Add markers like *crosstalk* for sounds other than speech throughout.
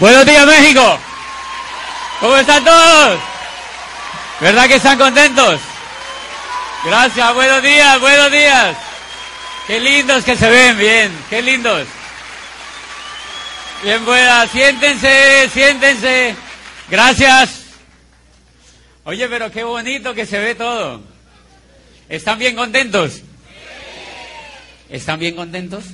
Buenos días, México. ¿Cómo están todos? ¿Verdad que están contentos? Gracias, buenos días, buenos días. Qué lindos que se ven, bien, qué lindos. Bien, buenas, siéntense, siéntense. Gracias. Oye, pero qué bonito que se ve todo. ¿Están bien contentos? ¿Están bien contentos?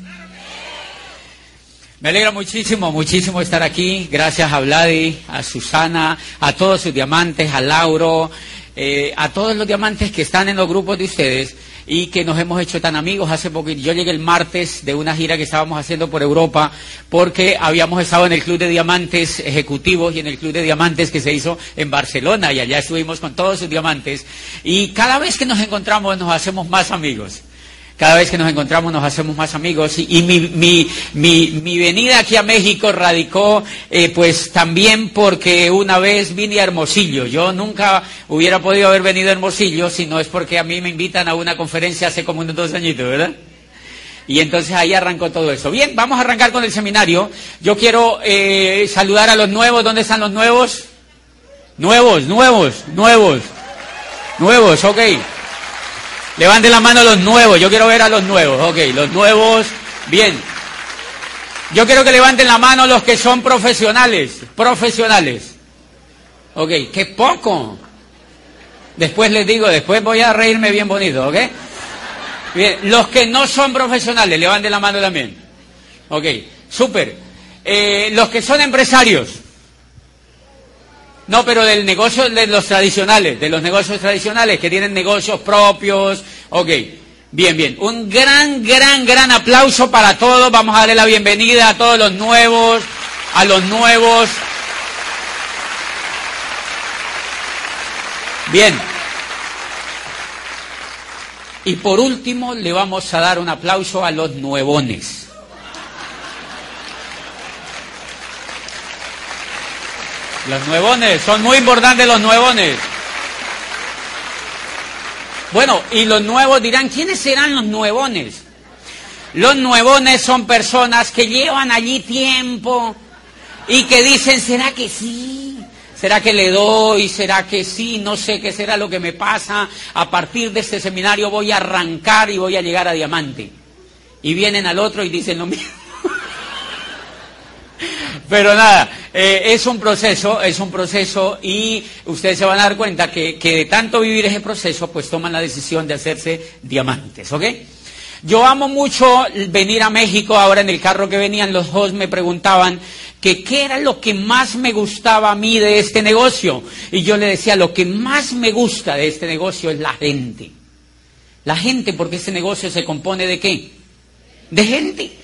Me alegra muchísimo, muchísimo estar aquí. Gracias a Vladi, a Susana, a todos sus diamantes, a Lauro, eh, a todos los diamantes que están en los grupos de ustedes y que nos hemos hecho tan amigos hace poco. Yo llegué el martes de una gira que estábamos haciendo por Europa porque habíamos estado en el Club de Diamantes Ejecutivos y en el Club de Diamantes que se hizo en Barcelona y allá estuvimos con todos sus diamantes y cada vez que nos encontramos nos hacemos más amigos. Cada vez que nos encontramos nos hacemos más amigos y, mi, mi, mi, venida aquí a México radicó eh, pues también porque una vez vine a Hermosillo. Yo nunca hubiera podido haber venido a Hermosillo si no es porque a mí me invitan a una conferencia hace como unos dos añitos, ¿verdad? Y entonces ahí arrancó todo eso. Bien, vamos a arrancar con el seminario. Yo quiero eh, saludar a los nuevos. ¿Dónde están los nuevos? Nuevos, nuevos, nuevos. Nuevos, ok. Levanten la mano los nuevos, yo quiero ver a los nuevos, ok, los nuevos, bien. Yo quiero que levanten la mano los que son profesionales, profesionales. Ok, qué poco. Después les digo, después voy a reírme bien bonito, ¿ok? Bien, los que no son profesionales, levanten la mano también. Ok, súper. Eh, los que son empresarios. No, pero del negocio de los tradicionales, de los negocios tradicionales que tienen negocios propios. Ok, bien, bien. Un gran, gran, gran aplauso para todos. Vamos a darle la bienvenida a todos los nuevos, a los nuevos. Bien. Y por último le vamos a dar un aplauso a los nuevones. Los nuevones, son muy importantes los nuevones. Bueno, y los nuevos dirán, ¿quiénes serán los nuevones? Los nuevones son personas que llevan allí tiempo y que dicen, ¿será que sí? ¿Será que le doy? ¿Será que sí? No sé qué será lo que me pasa. A partir de este seminario voy a arrancar y voy a llegar a diamante. Y vienen al otro y dicen lo mismo. Pero nada, eh, es un proceso, es un proceso y ustedes se van a dar cuenta que, que, de tanto vivir ese proceso, pues toman la decisión de hacerse diamantes, ¿ok? Yo amo mucho venir a México, ahora en el carro que venían los dos me preguntaban que qué era lo que más me gustaba a mí de este negocio. Y yo le decía, lo que más me gusta de este negocio es la gente. La gente, porque este negocio se compone de qué? De gente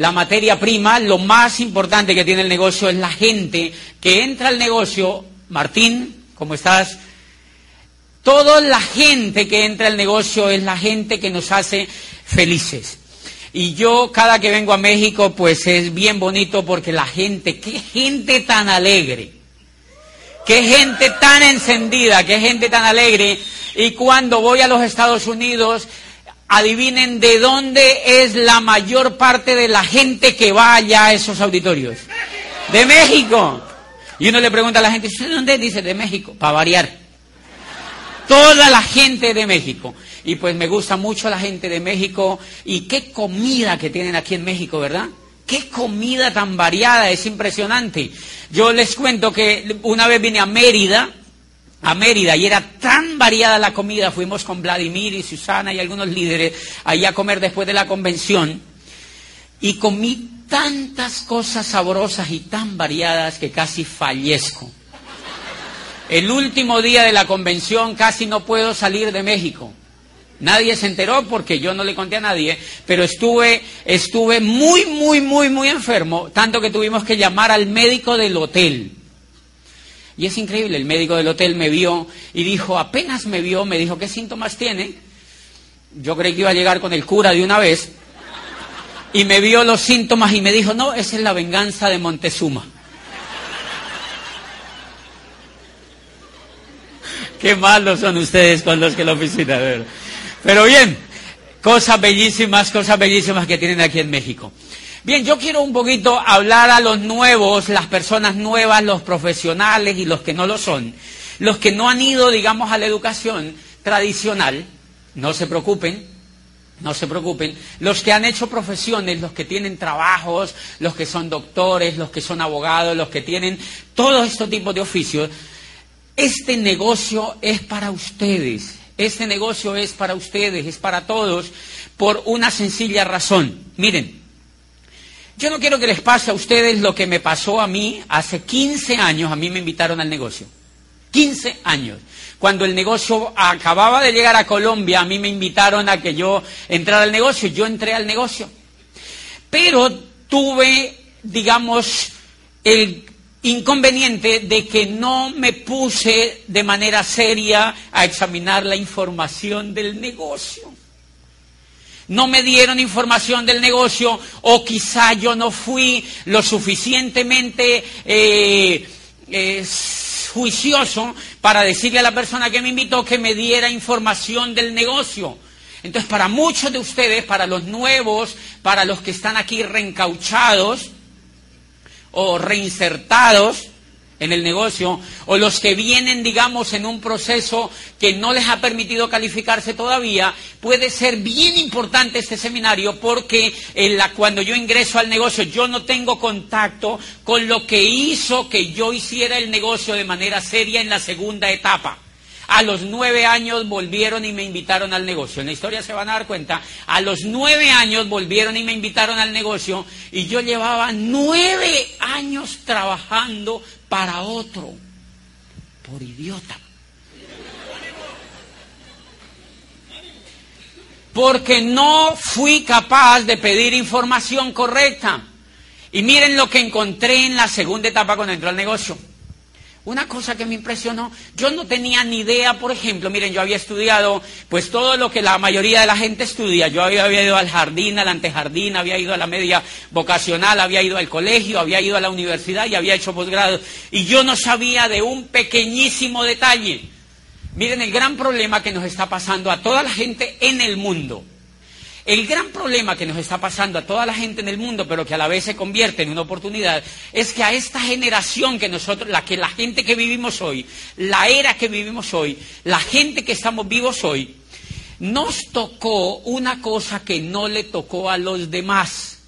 la materia prima, lo más importante que tiene el negocio es la gente que entra al negocio. Martín, ¿cómo estás? Toda la gente que entra al negocio es la gente que nos hace felices. Y yo cada que vengo a México, pues es bien bonito porque la gente, qué gente tan alegre, qué gente tan encendida, qué gente tan alegre. Y cuando voy a los Estados Unidos, adivinen de dónde es la mayor parte de la gente que va allá a esos auditorios. De México. Y uno le pregunta a la gente, ¿de dónde? Dice, de México, para variar. Toda la gente de México. Y pues me gusta mucho la gente de México. Y qué comida que tienen aquí en México, ¿verdad? Qué comida tan variada, es impresionante. Yo les cuento que una vez vine a Mérida a Mérida y era tan variada la comida, fuimos con Vladimir y Susana y algunos líderes ahí a comer después de la convención y comí tantas cosas sabrosas y tan variadas que casi fallezco. El último día de la convención casi no puedo salir de México. Nadie se enteró porque yo no le conté a nadie, pero estuve, estuve muy, muy, muy, muy enfermo, tanto que tuvimos que llamar al médico del hotel y es increíble, el médico del hotel me vio y dijo, apenas me vio, me dijo, ¿qué síntomas tiene? Yo creí que iba a llegar con el cura de una vez. Y me vio los síntomas y me dijo, no, esa es la venganza de Montezuma. *laughs* Qué malos son ustedes con los que lo visitan. Pero bien, cosas bellísimas, cosas bellísimas que tienen aquí en México. Bien, yo quiero un poquito hablar a los nuevos, las personas nuevas, los profesionales y los que no lo son. Los que no han ido, digamos, a la educación tradicional, no se preocupen, no se preocupen. Los que han hecho profesiones, los que tienen trabajos, los que son doctores, los que son abogados, los que tienen todos estos tipos de oficios, este negocio es para ustedes. Este negocio es para ustedes, es para todos, por una sencilla razón. Miren, yo no quiero que les pase a ustedes lo que me pasó a mí hace 15 años, a mí me invitaron al negocio. 15 años. Cuando el negocio acababa de llegar a Colombia, a mí me invitaron a que yo entrara al negocio, yo entré al negocio. Pero tuve, digamos, el inconveniente de que no me puse de manera seria a examinar la información del negocio. No me dieron información del negocio o quizá yo no fui lo suficientemente eh, juicioso para decirle a la persona que me invitó que me diera información del negocio. Entonces, para muchos de ustedes, para los nuevos, para los que están aquí reencauchados o reinsertados, en el negocio o los que vienen, digamos, en un proceso que no les ha permitido calificarse todavía, puede ser bien importante este seminario porque en la, cuando yo ingreso al negocio yo no tengo contacto con lo que hizo que yo hiciera el negocio de manera seria en la segunda etapa. A los nueve años volvieron y me invitaron al negocio. En la historia se van a dar cuenta, a los nueve años volvieron y me invitaron al negocio y yo llevaba nueve años trabajando para otro, por idiota. Porque no fui capaz de pedir información correcta. Y miren lo que encontré en la segunda etapa cuando entró al negocio. Una cosa que me impresionó, yo no tenía ni idea, por ejemplo, miren, yo había estudiado pues todo lo que la mayoría de la gente estudia. Yo había, ido al jardín, al antejardín, había ido a la media vocacional, había ido al colegio, había ido a la universidad y había hecho posgrado. Y yo no sabía de un pequeñísimo detalle. Miren el gran problema que nos está pasando a toda la gente en el mundo. El gran problema que nos está pasando a toda la gente en el mundo, pero que a la vez se convierte en una oportunidad, es que a esta generación que nosotros, la que la gente que vivimos hoy, la era que vivimos hoy, la gente que estamos vivos hoy, nos tocó una cosa que no le tocó a los demás.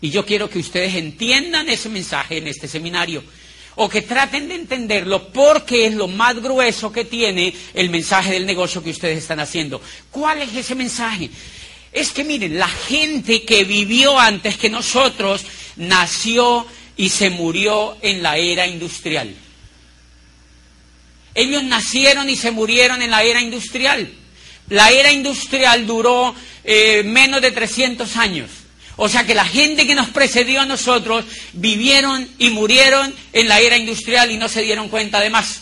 Y yo quiero que ustedes entiendan ese mensaje en este seminario o que traten de entenderlo porque es lo más grueso que tiene el mensaje del negocio que ustedes están haciendo. ¿Cuál es ese mensaje? Es que miren, la gente que vivió antes que nosotros nació y se murió en la era industrial. Ellos nacieron y se murieron en la era industrial. La era industrial duró eh, menos de 300 años. O sea que la gente que nos precedió a nosotros vivieron y murieron en la era industrial y no se dieron cuenta de más.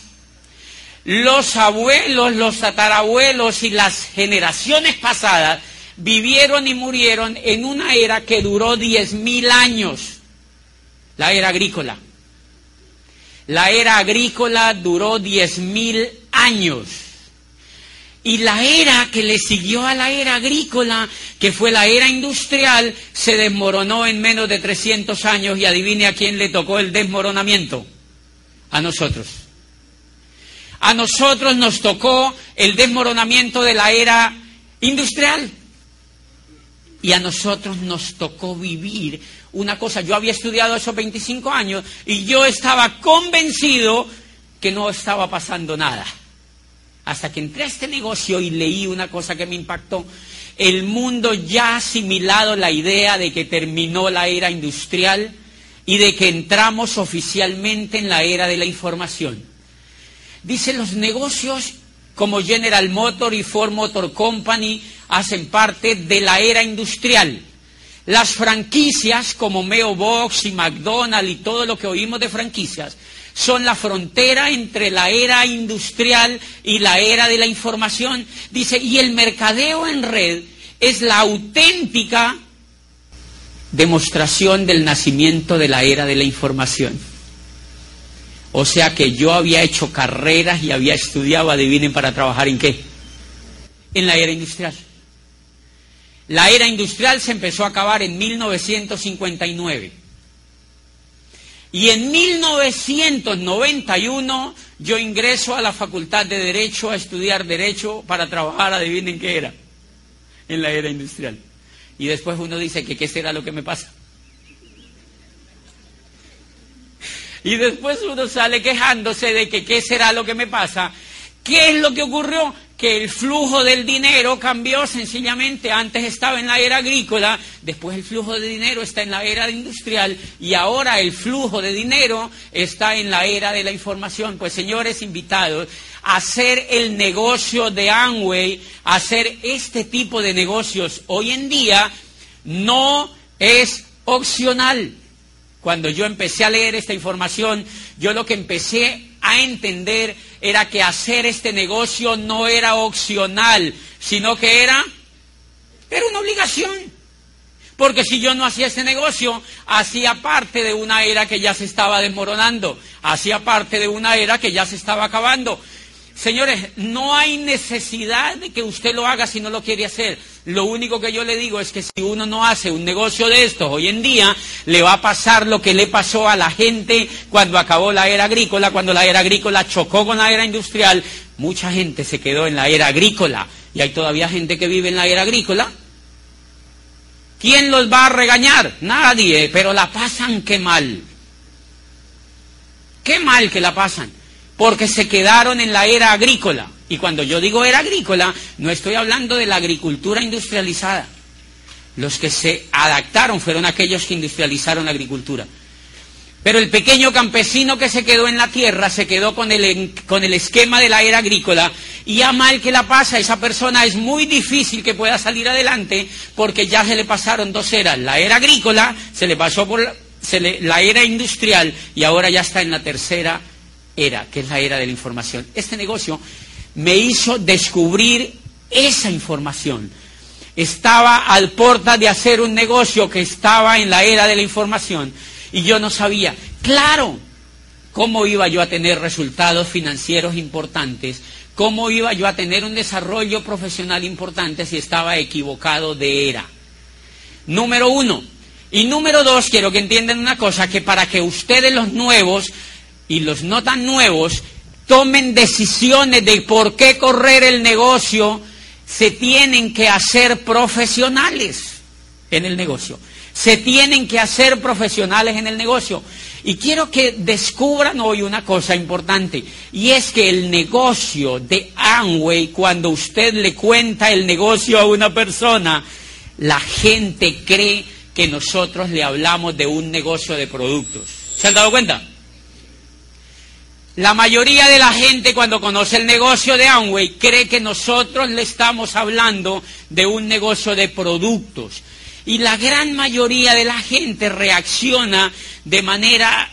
Los abuelos, los tatarabuelos y las generaciones pasadas vivieron y murieron en una era que duró diez mil años, la era agrícola. La era agrícola duró diez mil años. Y la era que le siguió a la era agrícola, que fue la era industrial, se desmoronó en menos de 300 años y adivine a quién le tocó el desmoronamiento. A nosotros. A nosotros nos tocó el desmoronamiento de la era industrial. Y a nosotros nos tocó vivir una cosa. Yo había estudiado esos 25 años y yo estaba convencido que no estaba pasando nada hasta que entré a este negocio y leí una cosa que me impactó. El mundo ya ha asimilado la idea de que terminó la era industrial y de que entramos oficialmente en la era de la información. Dice, los negocios como General Motor y Ford Motor Company hacen parte de la era industrial. Las franquicias como Meo Box y McDonald's y todo lo que oímos de franquicias son la frontera entre la era industrial y la era de la información. Dice, y el mercadeo en red es la auténtica demostración del nacimiento de la era de la información. O sea que yo había hecho carreras y había estudiado, adivinen, para trabajar en qué? En la era industrial. La era industrial se empezó a acabar en 1959. Y en 1991 yo ingreso a la Facultad de Derecho a estudiar Derecho para trabajar, adivinen qué era, en la era industrial. Y después uno dice que qué será lo que me pasa. Y después uno sale quejándose de que qué será lo que me pasa. ¿Qué es lo que ocurrió? Que el flujo del dinero cambió sencillamente. Antes estaba en la era agrícola, después el flujo de dinero está en la era industrial y ahora el flujo de dinero está en la era de la información. Pues señores invitados, hacer el negocio de Amway, hacer este tipo de negocios hoy en día no es opcional. Cuando yo empecé a leer esta información, yo lo que empecé a entender era que hacer este negocio no era opcional, sino que era, era una obligación. Porque si yo no hacía este negocio, hacía parte de una era que ya se estaba desmoronando, hacía parte de una era que ya se estaba acabando. Señores, no hay necesidad de que usted lo haga si no lo quiere hacer. Lo único que yo le digo es que si uno no hace un negocio de estos hoy en día, le va a pasar lo que le pasó a la gente cuando acabó la era agrícola, cuando la era agrícola chocó con la era industrial. Mucha gente se quedó en la era agrícola y hay todavía gente que vive en la era agrícola. ¿Quién los va a regañar? Nadie, pero la pasan qué mal. Qué mal que la pasan porque se quedaron en la era agrícola. Y cuando yo digo era agrícola, no estoy hablando de la agricultura industrializada. Los que se adaptaron fueron aquellos que industrializaron la agricultura. Pero el pequeño campesino que se quedó en la tierra se quedó con el, con el esquema de la era agrícola y a mal que la pasa, esa persona es muy difícil que pueda salir adelante porque ya se le pasaron dos eras. La era agrícola se le pasó por la, la era industrial y ahora ya está en la tercera era, que es la era de la información. Este negocio me hizo descubrir esa información. Estaba al porta de hacer un negocio que estaba en la era de la información y yo no sabía, claro, cómo iba yo a tener resultados financieros importantes, cómo iba yo a tener un desarrollo profesional importante si estaba equivocado de era. Número uno. Y número dos, quiero que entiendan una cosa, que para que ustedes los nuevos y los no tan nuevos tomen decisiones de por qué correr el negocio, se tienen que hacer profesionales en el negocio. Se tienen que hacer profesionales en el negocio. Y quiero que descubran hoy una cosa importante, y es que el negocio de Amway, cuando usted le cuenta el negocio a una persona, la gente cree que nosotros le hablamos de un negocio de productos. ¿Se han dado cuenta? La mayoría de la gente cuando conoce el negocio de Amway cree que nosotros le estamos hablando de un negocio de productos. Y la gran mayoría de la gente reacciona de manera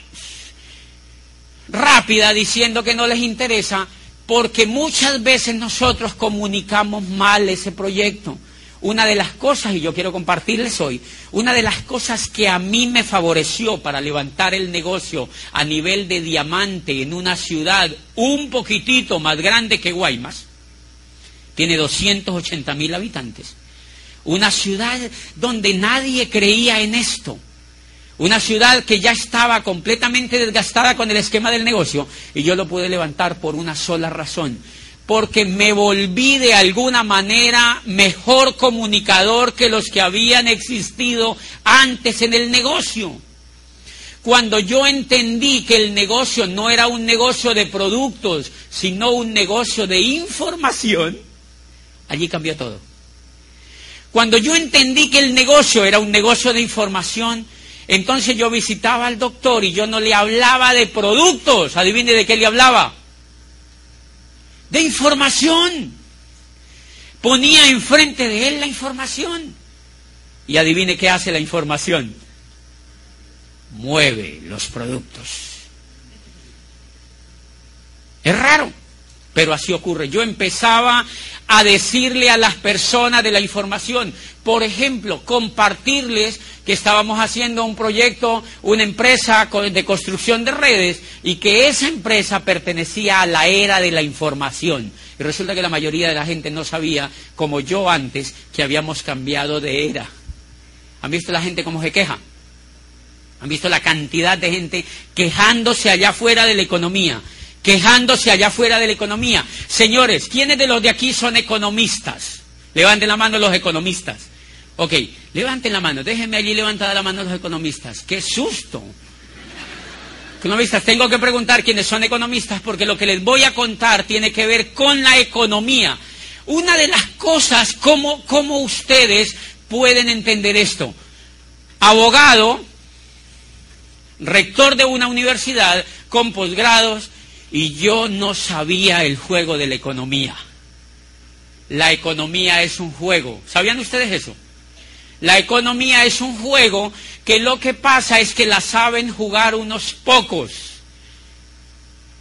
rápida diciendo que no les interesa porque muchas veces nosotros comunicamos mal ese proyecto una de las cosas, y yo quiero compartirles hoy, una de las cosas que a mí me favoreció para levantar el negocio a nivel de diamante en una ciudad un poquitito más grande que Guaymas, tiene 280 mil habitantes, una ciudad donde nadie creía en esto, una ciudad que ya estaba completamente desgastada con el esquema del negocio, y yo lo pude levantar por una sola razón, porque me volví de alguna manera mejor comunicador que los que habían existido antes en el negocio. Cuando yo entendí que el negocio no era un negocio de productos, sino un negocio de información, allí cambió todo. Cuando yo entendí que el negocio era un negocio de información, entonces yo visitaba al doctor y yo no le hablaba de productos. Adivine de qué le hablaba de información. Ponía enfrente de él la información. Y adivine qué hace la información. Mueve los productos. Es raro, pero así ocurre. Yo empezaba a decirle a las personas de la información. Por ejemplo, compartirles que estábamos haciendo un proyecto, una empresa de construcción de redes y que esa empresa pertenecía a la era de la información. Y resulta que la mayoría de la gente no sabía, como yo antes, que habíamos cambiado de era. ¿Han visto la gente cómo se queja? ¿Han visto la cantidad de gente quejándose allá afuera de la economía? Quejándose allá afuera de la economía. Señores, ¿quiénes de los de aquí son economistas? Levanten la mano los economistas. Ok, levanten la mano, déjenme allí levantada la mano los economistas. ¡Qué susto! Economistas, tengo que preguntar quiénes son economistas porque lo que les voy a contar tiene que ver con la economía. Una de las cosas, ¿cómo, cómo ustedes pueden entender esto? Abogado, rector de una universidad con posgrados, y yo no sabía el juego de la economía. La economía es un juego. ¿Sabían ustedes eso? La economía es un juego que lo que pasa es que la saben jugar unos pocos.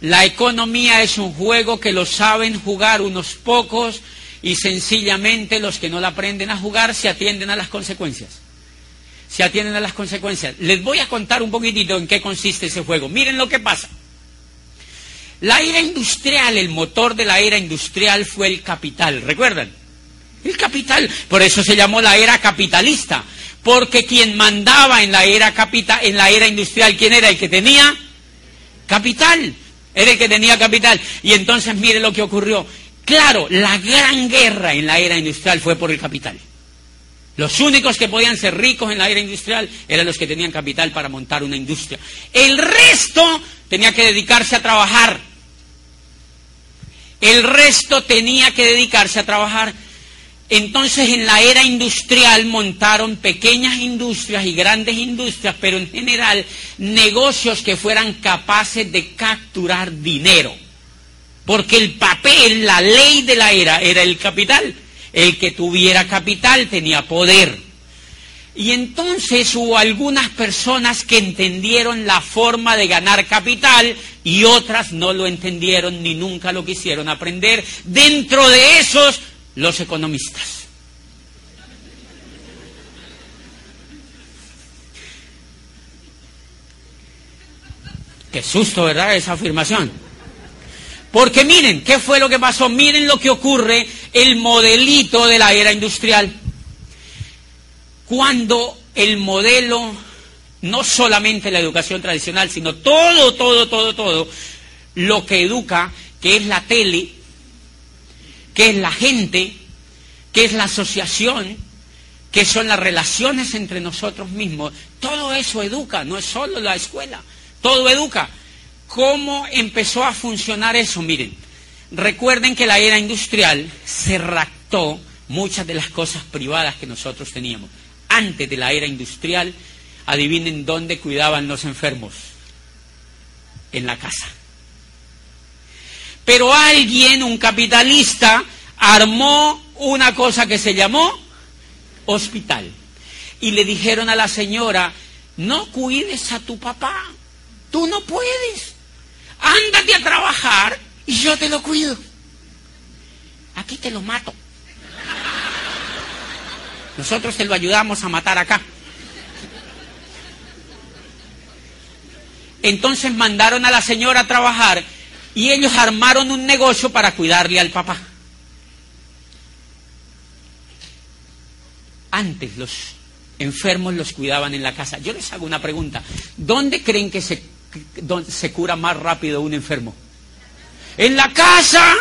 La economía es un juego que lo saben jugar unos pocos y sencillamente los que no la aprenden a jugar se atienden a las consecuencias. Se atienden a las consecuencias. Les voy a contar un poquitito en qué consiste ese juego. Miren lo que pasa. La era industrial, el motor de la era industrial fue el capital, ¿recuerdan? El capital, por eso se llamó la era capitalista, porque quien mandaba en la era capital, en la era industrial, ¿quién era el que tenía? Capital, era el que tenía capital. Y entonces mire lo que ocurrió. Claro, la gran guerra en la era industrial fue por el capital. Los únicos que podían ser ricos en la era industrial eran los que tenían capital para montar una industria. El resto tenía que dedicarse a trabajar. El resto tenía que dedicarse a trabajar. Entonces en la era industrial montaron pequeñas industrias y grandes industrias, pero en general negocios que fueran capaces de capturar dinero. Porque el papel, la ley de la era, era el capital. El que tuviera capital tenía poder. Y entonces hubo algunas personas que entendieron la forma de ganar capital y otras no lo entendieron ni nunca lo quisieron aprender. Dentro de esos los economistas. Qué susto, ¿verdad? Esa afirmación. Porque miren, ¿qué fue lo que pasó? Miren lo que ocurre, el modelito de la era industrial. Cuando el modelo, no solamente la educación tradicional, sino todo, todo, todo, todo, lo que educa, que es la tele, que es la gente, que es la asociación, que son las relaciones entre nosotros mismos. Todo eso educa, no es solo la escuela, todo educa. ¿Cómo empezó a funcionar eso? Miren, recuerden que la era industrial se raptó muchas de las cosas privadas que nosotros teníamos. Antes de la era industrial, adivinen dónde cuidaban los enfermos. En la casa. Pero alguien, un capitalista, armó una cosa que se llamó hospital. Y le dijeron a la señora, no cuides a tu papá, tú no puedes. Ándate a trabajar y yo te lo cuido. Aquí te lo mato. Nosotros te lo ayudamos a matar acá. Entonces mandaron a la señora a trabajar y ellos armaron un negocio para cuidarle al papá. Antes los enfermos los cuidaban en la casa. Yo les hago una pregunta. ¿Dónde creen que se, se cura más rápido un enfermo? En la casa.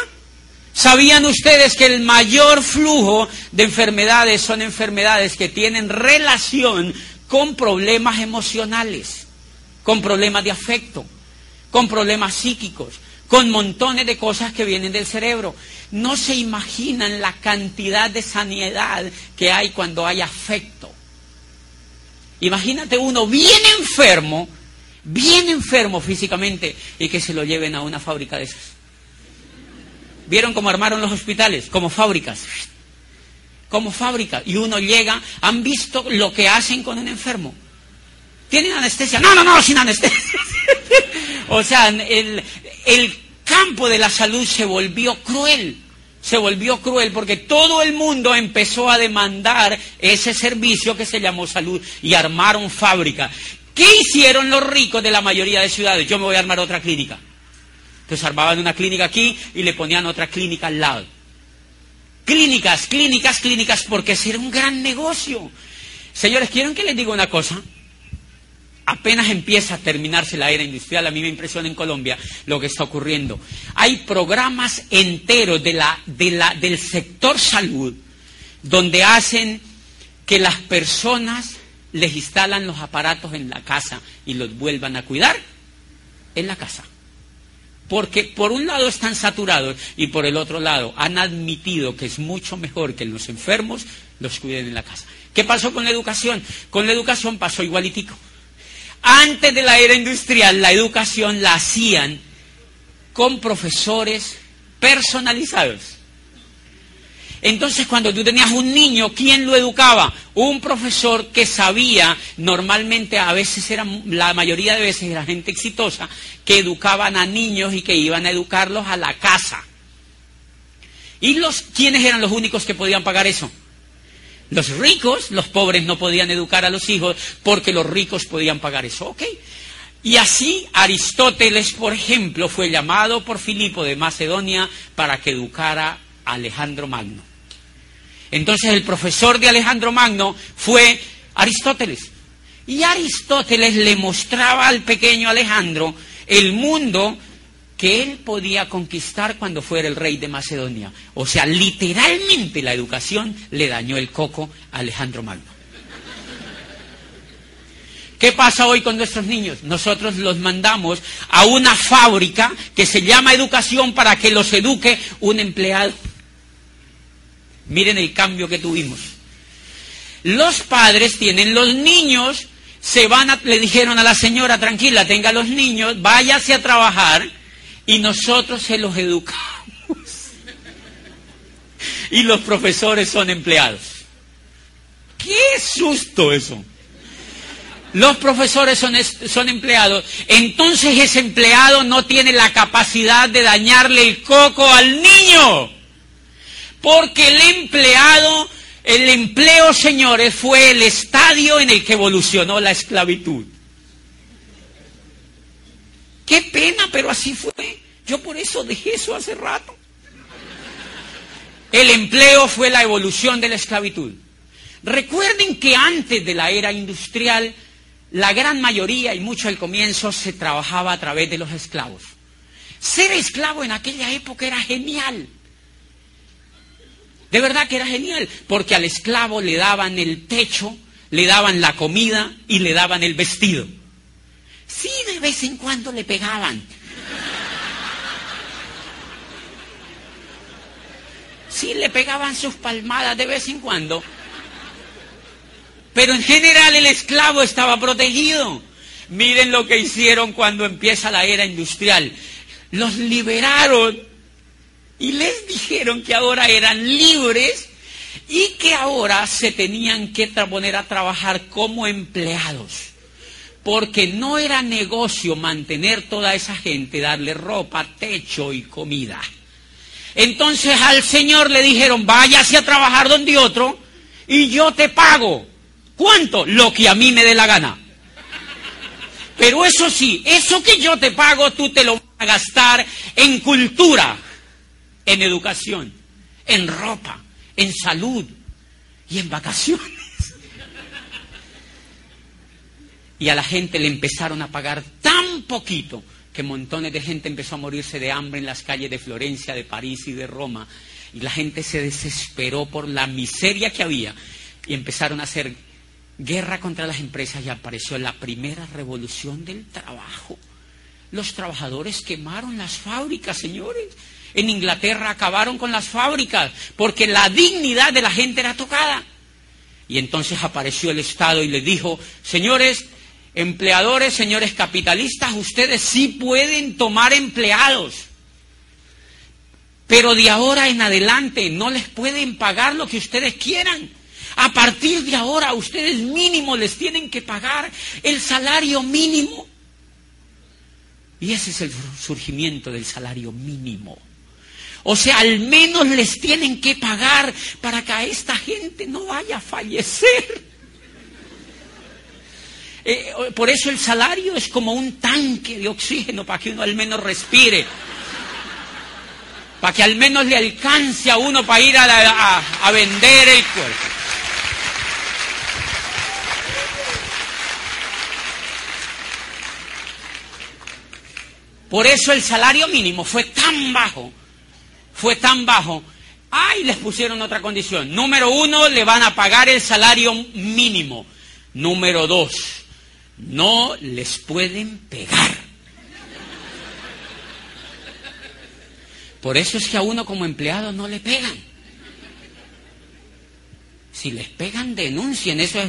¿Sabían ustedes que el mayor flujo de enfermedades son enfermedades que tienen relación con problemas emocionales, con problemas de afecto, con problemas psíquicos, con montones de cosas que vienen del cerebro? No se imaginan la cantidad de sanidad que hay cuando hay afecto. Imagínate uno bien enfermo, bien enfermo físicamente, y que se lo lleven a una fábrica de esas. ¿Vieron cómo armaron los hospitales? Como fábricas. Como fábricas. Y uno llega, ¿han visto lo que hacen con un enfermo? ¿Tienen anestesia? No, no, no, sin anestesia. *laughs* o sea, el, el campo de la salud se volvió cruel. se volvió cruel porque todo el mundo empezó a demandar ese servicio que se llamó salud y armaron fábrica. ¿Qué hicieron los ricos de la mayoría de ciudades? Yo me voy a armar otra clínica. Entonces armaban una clínica aquí y le ponían otra clínica al lado. Clínicas, clínicas, clínicas, porque ese era un gran negocio. Señores, ¿quieren que les diga una cosa? apenas empieza a terminarse la era industrial, a mí me impresiona en Colombia lo que está ocurriendo. Hay programas enteros del sector salud donde hacen que las personas les instalan los aparatos en la casa y los vuelvan a cuidar en la casa. Porque por un lado están saturados y por el otro lado han admitido que es mucho mejor que los enfermos los cuiden en la casa. ¿Qué pasó con la educación? Con la educación pasó igualitico. Antes de la era industrial, la educación la hacían con profesores personalizados. Entonces, cuando tú tenías un niño, ¿quién lo educaba? Un profesor que sabía, normalmente a veces era, la mayoría de veces era gente exitosa, que educaban a niños y que iban a educarlos a la casa. ¿Y los, quiénes eran los únicos que podían pagar eso? Los ricos, los pobres no podían educar a los hijos porque los ricos podían pagar eso. ¿Ok? Y así Aristóteles, por ejemplo, fue llamado por Filipo de Macedonia para que educara a Alejandro Magno. Entonces el profesor de Alejandro Magno fue Aristóteles. Y Aristóteles le mostraba al pequeño Alejandro el mundo que él podía conquistar cuando fuera el rey de Macedonia. O sea, literalmente la educación le dañó el coco a Alejandro Magno. ¿Qué pasa hoy con nuestros niños? Nosotros los mandamos a una fábrica que se llama educación para que los eduque un empleado. Miren el cambio que tuvimos. Los padres tienen los niños, se van a, le dijeron a la señora, tranquila, tenga los niños, váyase a trabajar y nosotros se los educamos. Y los profesores son empleados. ¡Qué susto eso! Los profesores son, son, empleados. Entonces ese empleado no tiene la capacidad de dañarle el coco al niño. Porque el empleado, el empleo, señores, fue el estadio en el que evolucionó la esclavitud. Qué pena, pero así fue. Yo por eso dejé eso hace rato. El empleo fue la evolución de la esclavitud. Recuerden que antes de la era industrial, la gran mayoría y mucho al comienzo se trabajaba a través de los esclavos. Ser esclavo en aquella época era genial. De verdad que era genial, porque al esclavo le daban el techo, le daban la comida y le daban el vestido. Sí, de vez en cuando le pegaban. Sí, le pegaban sus palmadas de vez en cuando. Pero en general el esclavo estaba protegido. Miren lo que hicieron cuando empieza la era industrial. Los liberaron y les dijeron que ahora eran libres y que ahora se tenían que poner a trabajar como empleados porque no era negocio mantener toda esa gente, darle ropa, techo y comida. Entonces al Señor le dijeron, váyase a trabajar donde otro y yo te pago. ¿Cuánto? Lo que a mí me dé la gana. Pero eso sí, eso que yo te pago, tú te lo vas a gastar en cultura, en educación, en ropa, en salud y en vacaciones. y a la gente le empezaron a pagar tan poquito que montones de gente empezó a morirse de hambre en las calles de Florencia, de París y de Roma. Y la gente se desesperó por la miseria que había y empezaron a hacer guerra contra las empresas y apareció la primera revolución del trabajo. Los trabajadores quemaron las fábricas, señores. En Inglaterra acabaron con las fábricas porque la dignidad de la gente era tocada. Y entonces apareció el Estado y le dijo, señores, Empleadores, señores capitalistas, ustedes sí pueden tomar empleados. Pero de ahora en adelante no les pueden pagar lo que ustedes quieran. A partir de ahora ustedes mínimo les tienen que pagar el salario mínimo. Y ese es el surgimiento del salario mínimo. O sea, al menos les tienen que pagar para que a esta gente no vaya a fallecer. Eh, por eso el salario es como un tanque de oxígeno para que uno al menos respire. Para que al menos le alcance a uno para ir a, a vender el cuerpo. Por eso el salario mínimo fue tan bajo, fue tan bajo. Ay, les pusieron otra condición. Número uno, le van a pagar el salario mínimo. Número dos, no les pueden pegar. Por eso es que a uno como empleado no le pegan. Si les pegan, denuncien. Eso,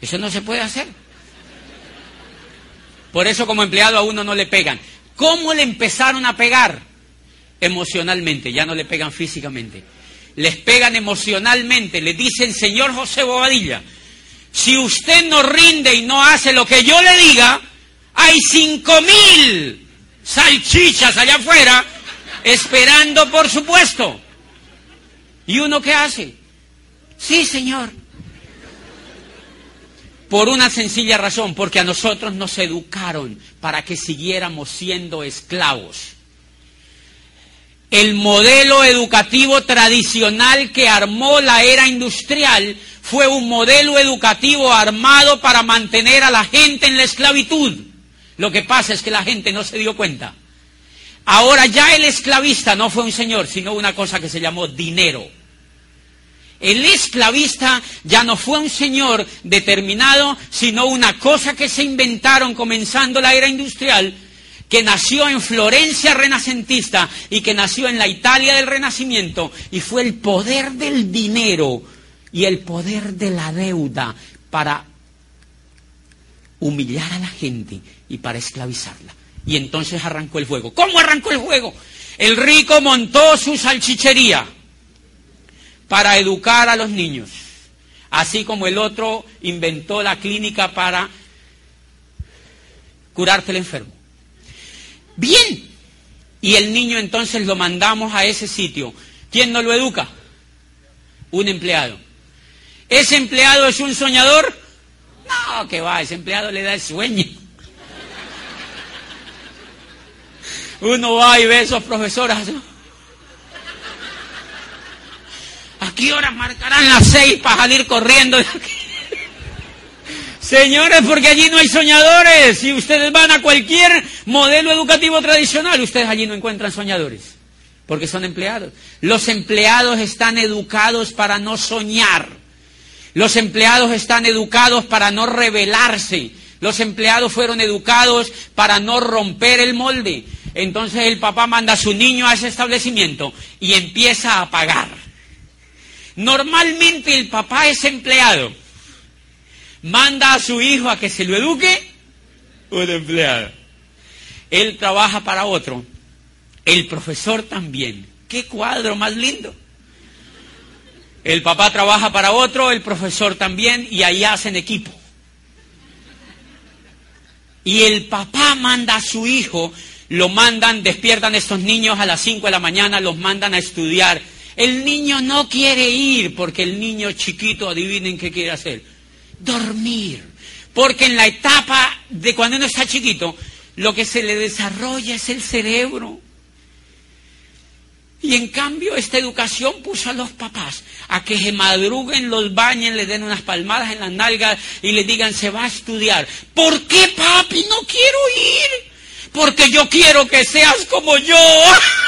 eso no se puede hacer. Por eso como empleado a uno no le pegan. ¿Cómo le empezaron a pegar? Emocionalmente, ya no le pegan físicamente. Les pegan emocionalmente, le dicen, señor José Bobadilla, si usted no rinde y no hace lo que yo le diga, hay cinco mil salchichas allá afuera esperando por supuesto. ¿Y uno qué hace? Sí, señor. Por una sencilla razón, porque a nosotros nos educaron para que siguiéramos siendo esclavos. El modelo educativo tradicional que armó la era industrial fue un modelo educativo armado para mantener a la gente en la esclavitud. Lo que pasa es que la gente no se dio cuenta. Ahora ya el esclavista no fue un señor, sino una cosa que se llamó dinero. El esclavista ya no fue un señor determinado, sino una cosa que se inventaron comenzando la era industrial, que nació en Florencia renacentista y que nació en la Italia del Renacimiento, y fue el poder del dinero y el poder de la deuda para humillar a la gente y para esclavizarla. Y entonces arrancó el juego. ¿Cómo arrancó el juego? El rico montó su salchichería para educar a los niños, así como el otro inventó la clínica para curarte el enfermo. Bien, y el niño entonces lo mandamos a ese sitio. ¿Quién no lo educa? Un empleado. ¿Ese empleado es un soñador? No, que va, ese empleado le da el sueño. Uno va y ve a esos profesores. ¿A qué hora marcarán las seis para salir corriendo? Señores, porque allí no hay soñadores. Si ustedes van a cualquier modelo educativo tradicional, ustedes allí no encuentran soñadores. Porque son empleados. Los empleados están educados para no soñar. Los empleados están educados para no rebelarse. Los empleados fueron educados para no romper el molde. Entonces el papá manda a su niño a ese establecimiento y empieza a pagar. Normalmente el papá es empleado. Manda a su hijo a que se lo eduque un empleado. Él trabaja para otro. El profesor también. Qué cuadro más lindo. El papá trabaja para otro, el profesor también, y ahí hacen equipo. Y el papá manda a su hijo, lo mandan, despiertan estos niños a las 5 de la mañana, los mandan a estudiar el niño no quiere ir porque el niño chiquito, adivinen qué quiere hacer. Dormir. Porque en la etapa de cuando uno está chiquito, lo que se le desarrolla es el cerebro. Y en cambio esta educación puso a los papás a que se madruguen, los bañen, le den unas palmadas en las nalgas y le digan se va a estudiar. ¿Por qué papi no quiero ir? Porque yo quiero que seas como yo. *laughs*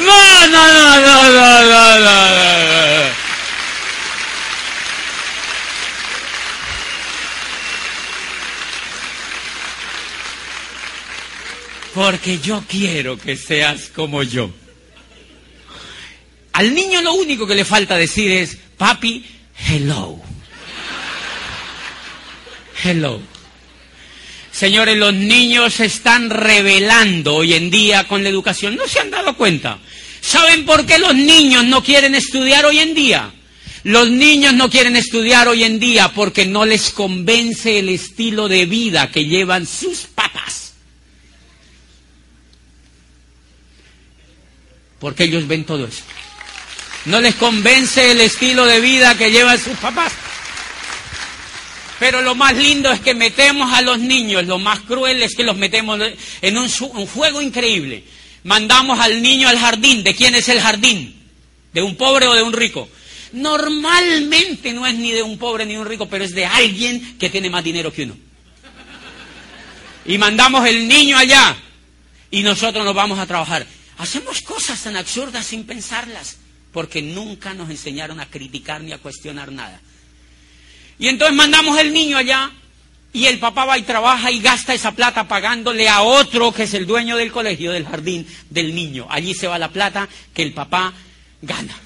No, no, no, no, no, no, no, Porque yo quiero que seas como yo. Al niño lo único que le falta decir es, papi, hello. Hello. Señores, los niños se están revelando hoy en día con la educación. ¿No se han dado cuenta? ¿Saben por qué los niños no quieren estudiar hoy en día? Los niños no quieren estudiar hoy en día porque no les convence el estilo de vida que llevan sus papás. Porque ellos ven todo eso. No les convence el estilo de vida que llevan sus papás. Pero lo más lindo es que metemos a los niños, lo más cruel es que los metemos en un, un, juego increíble. Mandamos al niño al jardín. ¿De quién es el jardín? ¿De un pobre o de un rico? Normalmente no es ni de un pobre ni de un rico, pero es de alguien que tiene más dinero que uno. Y mandamos el niño allá y nosotros nos vamos a trabajar. Hacemos cosas tan absurdas sin pensarlas, porque nunca nos enseñaron a criticar ni a cuestionar nada. Y entonces mandamos el niño allá y el papá va y trabaja y gasta esa plata pagándole a otro que es el dueño del colegio, del jardín del niño. Allí se va la plata que el papá gana.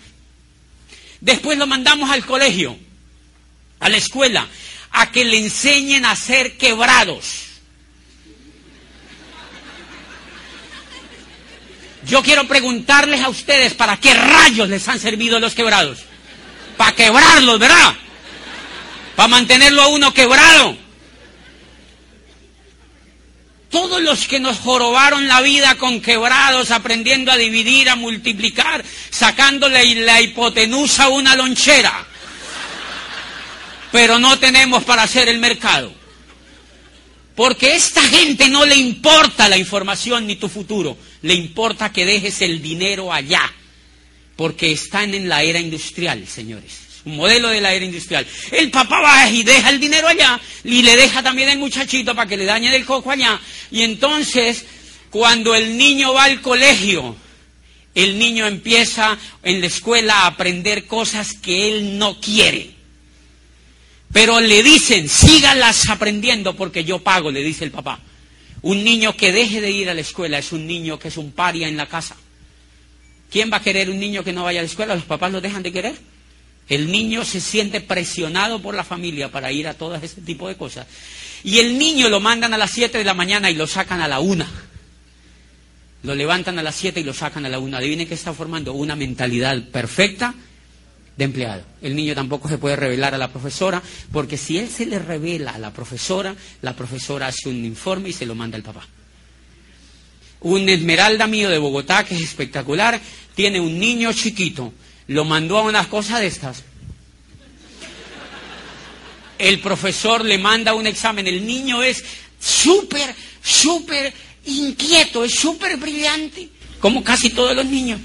Después lo mandamos al colegio, a la escuela, a que le enseñen a ser quebrados. Yo quiero preguntarles a ustedes para qué rayos les han servido los quebrados. Para quebrarlos, ¿verdad? Para mantenerlo a uno quebrado. Todos los que nos jorobaron la vida con quebrados, aprendiendo a dividir, a multiplicar, sacándole la hipotenusa a una lonchera. Pero no tenemos para hacer el mercado. Porque a esta gente no le importa la información ni tu futuro, le importa que dejes el dinero allá, porque están en la era industrial, señores. Un modelo de la era industrial. El papá va y deja el dinero allá y le deja también el muchachito para que le dañe el coco allá. Y entonces, cuando el niño va al colegio, el niño empieza en la escuela a aprender cosas que él no quiere. Pero le dicen, sígalas aprendiendo porque yo pago, le dice el papá. Un niño que deje de ir a la escuela es un niño que es un paria en la casa. ¿Quién va a querer un niño que no vaya a la escuela? ¿Los papás lo dejan de querer? El niño se siente presionado por la familia para ir a todo ese tipo de cosas. Y el niño lo mandan a las 7 de la mañana y lo sacan a la una. Lo levantan a las 7 y lo sacan a la una. Adivinen que está formando una mentalidad perfecta de empleado. El niño tampoco se puede revelar a la profesora, porque si él se le revela a la profesora, la profesora hace un informe y se lo manda al papá. Un esmeralda mío de Bogotá, que es espectacular, tiene un niño chiquito, lo mandó a unas cosas de estas. El profesor le manda un examen, el niño es súper, súper inquieto, es súper brillante, como casi todos los niños.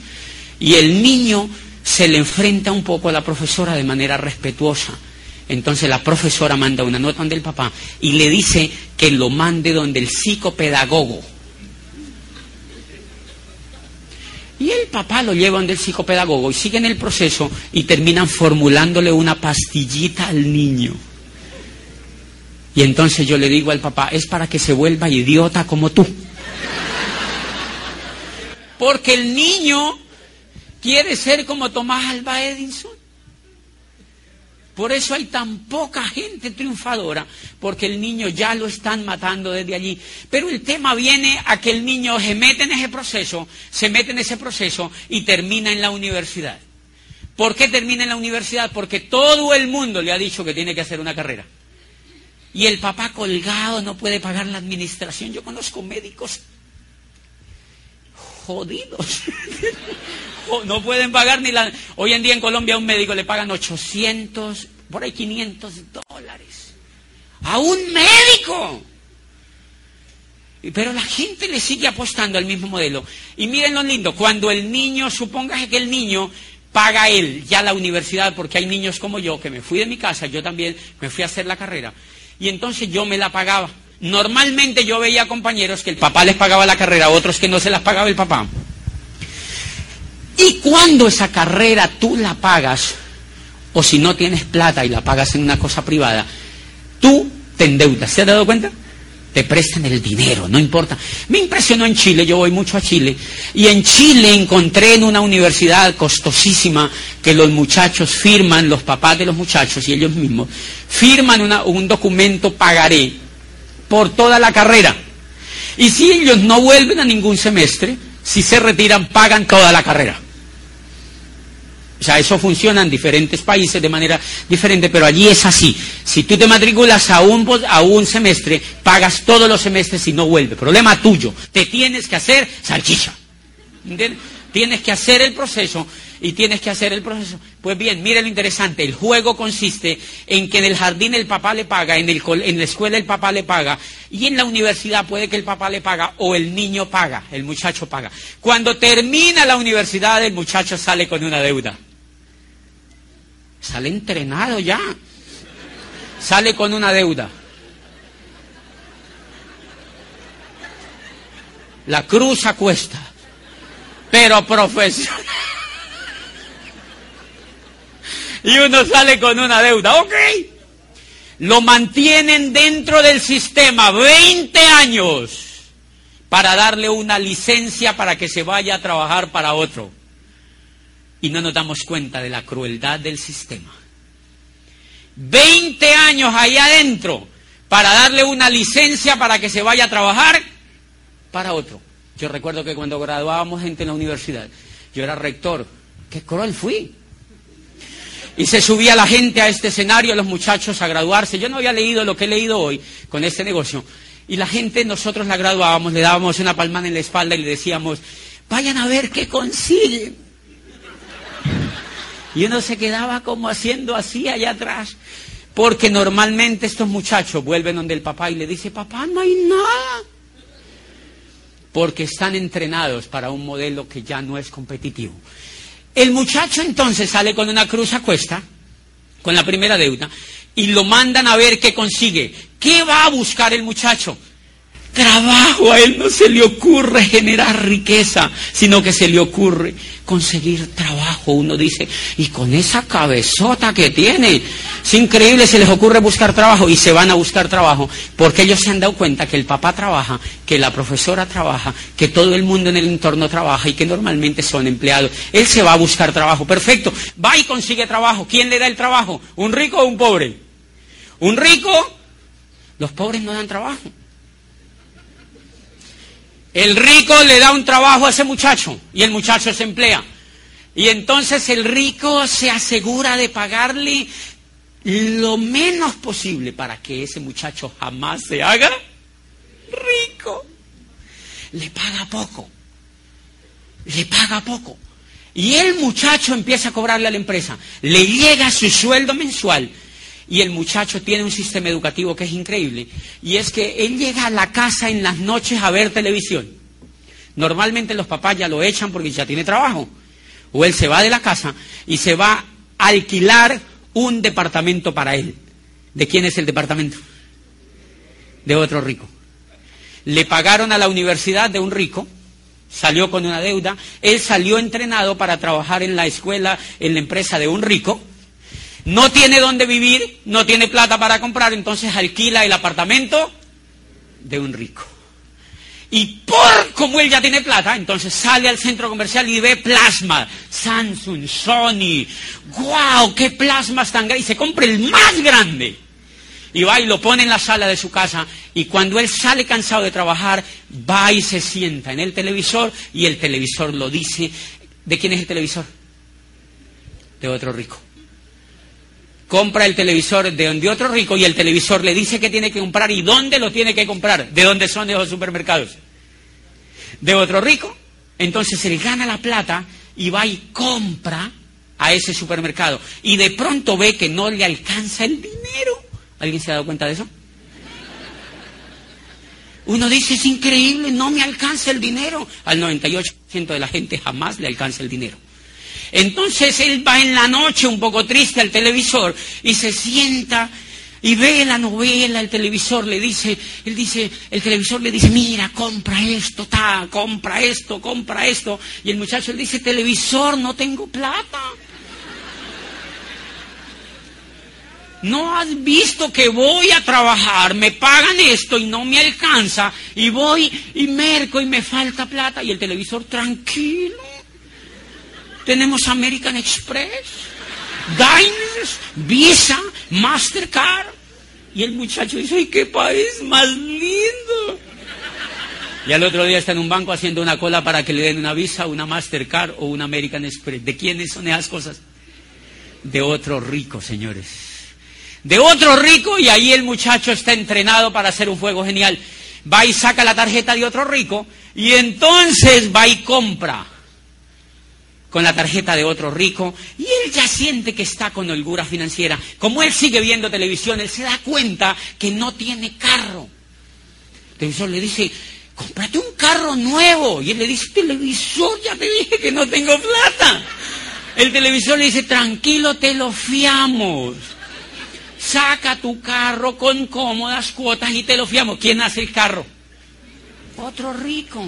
Y el niño se le enfrenta un poco a la profesora de manera respetuosa. Entonces la profesora manda una nota donde el papá y le dice que lo mande donde el psicopedagogo. Y el papá lo lleva donde el psicopedagogo y siguen el proceso y terminan formulándole una pastillita al niño. Y entonces yo le digo al papá, es para que se vuelva idiota como tú. Porque el niño quiere ser como Tomás Alba Edison. Por eso hay tan poca gente triunfadora, porque el niño ya lo están matando desde allí. Pero el tema viene a que el niño se mete en ese proceso, se mete en ese proceso y termina en la universidad. ¿Por qué termina en la universidad? Porque todo el mundo le ha dicho que tiene que hacer una carrera. Y el papá colgado no puede pagar la administración. Yo conozco médicos jodidos. *laughs* no pueden pagar ni la... Hoy en día en Colombia a un médico le pagan 800, por ahí 500 dólares. A un médico. Pero la gente le sigue apostando al mismo modelo. Y miren lo lindo, cuando el niño, suponga que el niño paga él ya la universidad, porque hay niños como yo, que me fui de mi casa, yo también me fui a hacer la carrera, y entonces yo me la pagaba. Normalmente yo veía compañeros que el papá les pagaba la carrera, otros que no se las pagaba el papá. Y cuando esa carrera tú la pagas, o si no tienes plata y la pagas en una cosa privada, tú te endeudas. ¿Se ha dado cuenta? Te prestan el dinero, no importa. Me impresionó en Chile, yo voy mucho a Chile, y en Chile encontré en una universidad costosísima que los muchachos firman, los papás de los muchachos y ellos mismos, firman un documento pagaré por toda la carrera. Y si ellos no vuelven a ningún semestre, si se retiran, pagan toda la carrera. O sea, eso funciona en diferentes países de manera diferente, pero allí es así. Si tú te matriculas a un, a un semestre, pagas todos los semestres y no vuelve. Problema tuyo. Te tienes que hacer salchicha. ¿Entiendes? Tienes que hacer el proceso y tienes que hacer el proceso. Pues bien, mire lo interesante, el juego consiste en que en el jardín el papá le paga, en, el, en la escuela el papá le paga y en la universidad puede que el papá le paga o el niño paga, el muchacho paga. Cuando termina la universidad el muchacho sale con una deuda. Sale entrenado ya. Sale con una deuda. La cruz a cuesta, pero profesional. y uno sale con una deuda. Ok. Lo mantienen dentro del sistema 20 años para darle una licencia para que se vaya a trabajar para otro. Y no nos damos cuenta de la crueldad del sistema. 20 años ahí adentro para darle una licencia para que se vaya a trabajar para otro. Yo recuerdo que cuando graduábamos gente en la universidad, yo era rector. Qué cruel fui. Y se subía la gente a este escenario, los muchachos a graduarse. Yo no había leído lo que he leído hoy con este negocio. Y la gente, nosotros la graduábamos, le dábamos una palmada en la espalda y le decíamos, vayan a ver qué consiguen. Y uno se quedaba como haciendo así allá atrás. Porque normalmente estos muchachos vuelven donde el papá y le dice, papá, no hay nada. Porque están entrenados para un modelo que ya no es competitivo. El muchacho entonces sale con una cruz a cuesta, con la primera deuda, y lo mandan a ver qué consigue. ¿Qué va a buscar el muchacho? Trabajo, a él no se le ocurre generar riqueza, sino que se le ocurre conseguir trabajo. Uno dice, y con esa cabezota que tiene, es increíble, se les ocurre buscar trabajo y se van a buscar trabajo porque ellos se han dado cuenta que el papá trabaja, que la profesora trabaja, que todo el mundo en el entorno trabaja y que normalmente son empleados. Él se va a buscar trabajo, perfecto, va y consigue trabajo. ¿Quién le da el trabajo? ¿Un rico o un pobre? ¿Un rico? Los pobres no dan trabajo. El rico le da un trabajo a ese muchacho y el muchacho se emplea. Y entonces el rico se asegura de pagarle lo menos posible para que ese muchacho jamás se haga rico. Le paga poco. Le paga poco. Y el muchacho empieza a cobrarle a la empresa. Le llega su sueldo mensual y el muchacho tiene un sistema educativo que es increíble. Y es que él llega a la casa en las noches a ver televisión. Normalmente los papás ya lo echan porque ya tiene trabajo. O él se va de la casa y se va a alquilar un departamento para él. ¿De quién es el departamento? De otro rico. Le pagaron a la universidad de un rico, salió con una deuda, él salió entrenado para trabajar en la escuela, en la empresa de un rico, no tiene dónde vivir, no tiene plata para comprar, entonces alquila el apartamento de un rico. Y por como él ya tiene plata, entonces sale al centro comercial y ve plasma, Samsung, Sony, wow, qué plasmas tan grandes, y se compra el más grande. Y va y lo pone en la sala de su casa y cuando él sale cansado de trabajar, va y se sienta en el televisor y el televisor lo dice. ¿De quién es el televisor? De otro rico compra el televisor de, otro rico y el televisor le dice que tiene que comprar y dónde lo tiene que comprar, de dónde son esos supermercados. De otro rico. Entonces él gana la plata y va y compra a ese supermercado. Y de pronto ve que no le alcanza el dinero. ¿Alguien se ha dado cuenta de eso? Uno dice, es increíble, no me alcanza el dinero. Al 98% de la gente jamás le alcanza el dinero. Entonces él va en la noche un poco triste al televisor y se sienta y ve la novela, el televisor le dice, él dice, el televisor le dice, mira, compra esto, ta, compra esto, compra esto. Y el muchacho le dice, televisor, no tengo plata. ¿No has visto que voy a trabajar, me pagan esto y no me alcanza? Y voy y merco y me falta plata. Y el televisor, tranquilo tenemos American Express, Diners, Visa, Mastercard. Y el muchacho dice, ¡ay, qué país más lindo! Y al otro día está en un banco haciendo una cola para que le den una Visa, una Mastercard o una American Express. ¿De quiénes son esas cosas? De otro rico, señores. De otro rico y ahí el muchacho está entrenado para hacer un fuego genial. Va y saca la tarjeta de otro rico y entonces va y compra con la tarjeta de otro rico y él ya siente que está con holgura financiera. Como él sigue viendo televisión, él se da cuenta que no tiene carro. El televisor le dice, cómprate un carro nuevo. Y él le dice, televisor, ya te dije que no tengo plata. El televisor le dice, tranquilo, te lo fiamos. Saca tu carro con cómodas cuotas y te lo fiamos. ¿Quién hace el carro? Otro rico.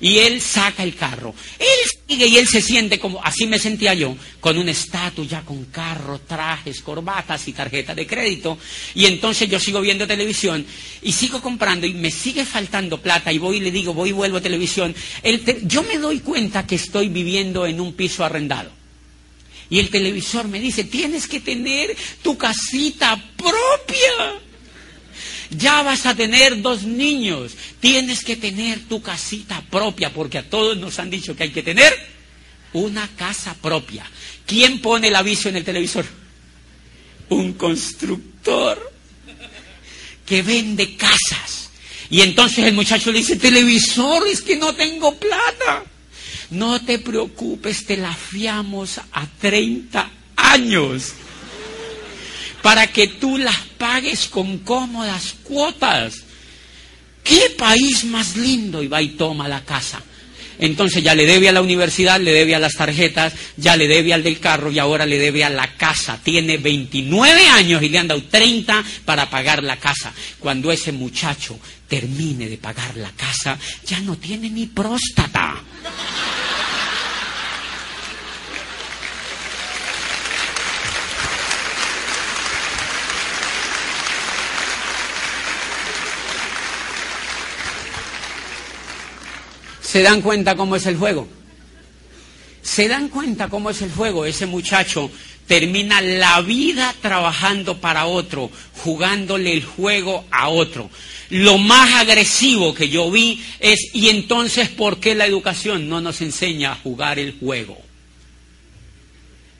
Y él saca el carro. Él sigue y él se siente como, así me sentía yo, con un estatus ya con carro, trajes, corbatas y tarjeta de crédito. Y entonces yo sigo viendo televisión y sigo comprando y me sigue faltando plata y voy y le digo, voy y vuelvo a televisión. yo me doy cuenta que estoy viviendo en un piso arrendado. Y el televisor me dice, tienes que tener tu casita propia. Ya vas a tener dos niños, tienes que tener tu casita propia, porque a todos nos han dicho que hay que tener una casa propia. ¿Quién pone el aviso en el televisor? Un constructor que vende casas. Y entonces el muchacho le dice, televisor, es que no tengo plata. No te preocupes, te la fiamos a 30 años para que tú las pagues con cómodas cuotas. ¿Qué país más lindo? Y va y toma la casa. Entonces ya le debe a la universidad, le debe a las tarjetas, ya le debe al del carro y ahora le debe a la casa. Tiene 29 años y le han dado 30 para pagar la casa. Cuando ese muchacho termine de pagar la casa, ya no tiene ni próstata. ¿Se dan cuenta cómo es el juego? ¿Se dan cuenta cómo es el juego? Ese muchacho termina la vida trabajando para otro, jugándole el juego a otro. Lo más agresivo que yo vi es, ¿y entonces por qué la educación no nos enseña a jugar el juego?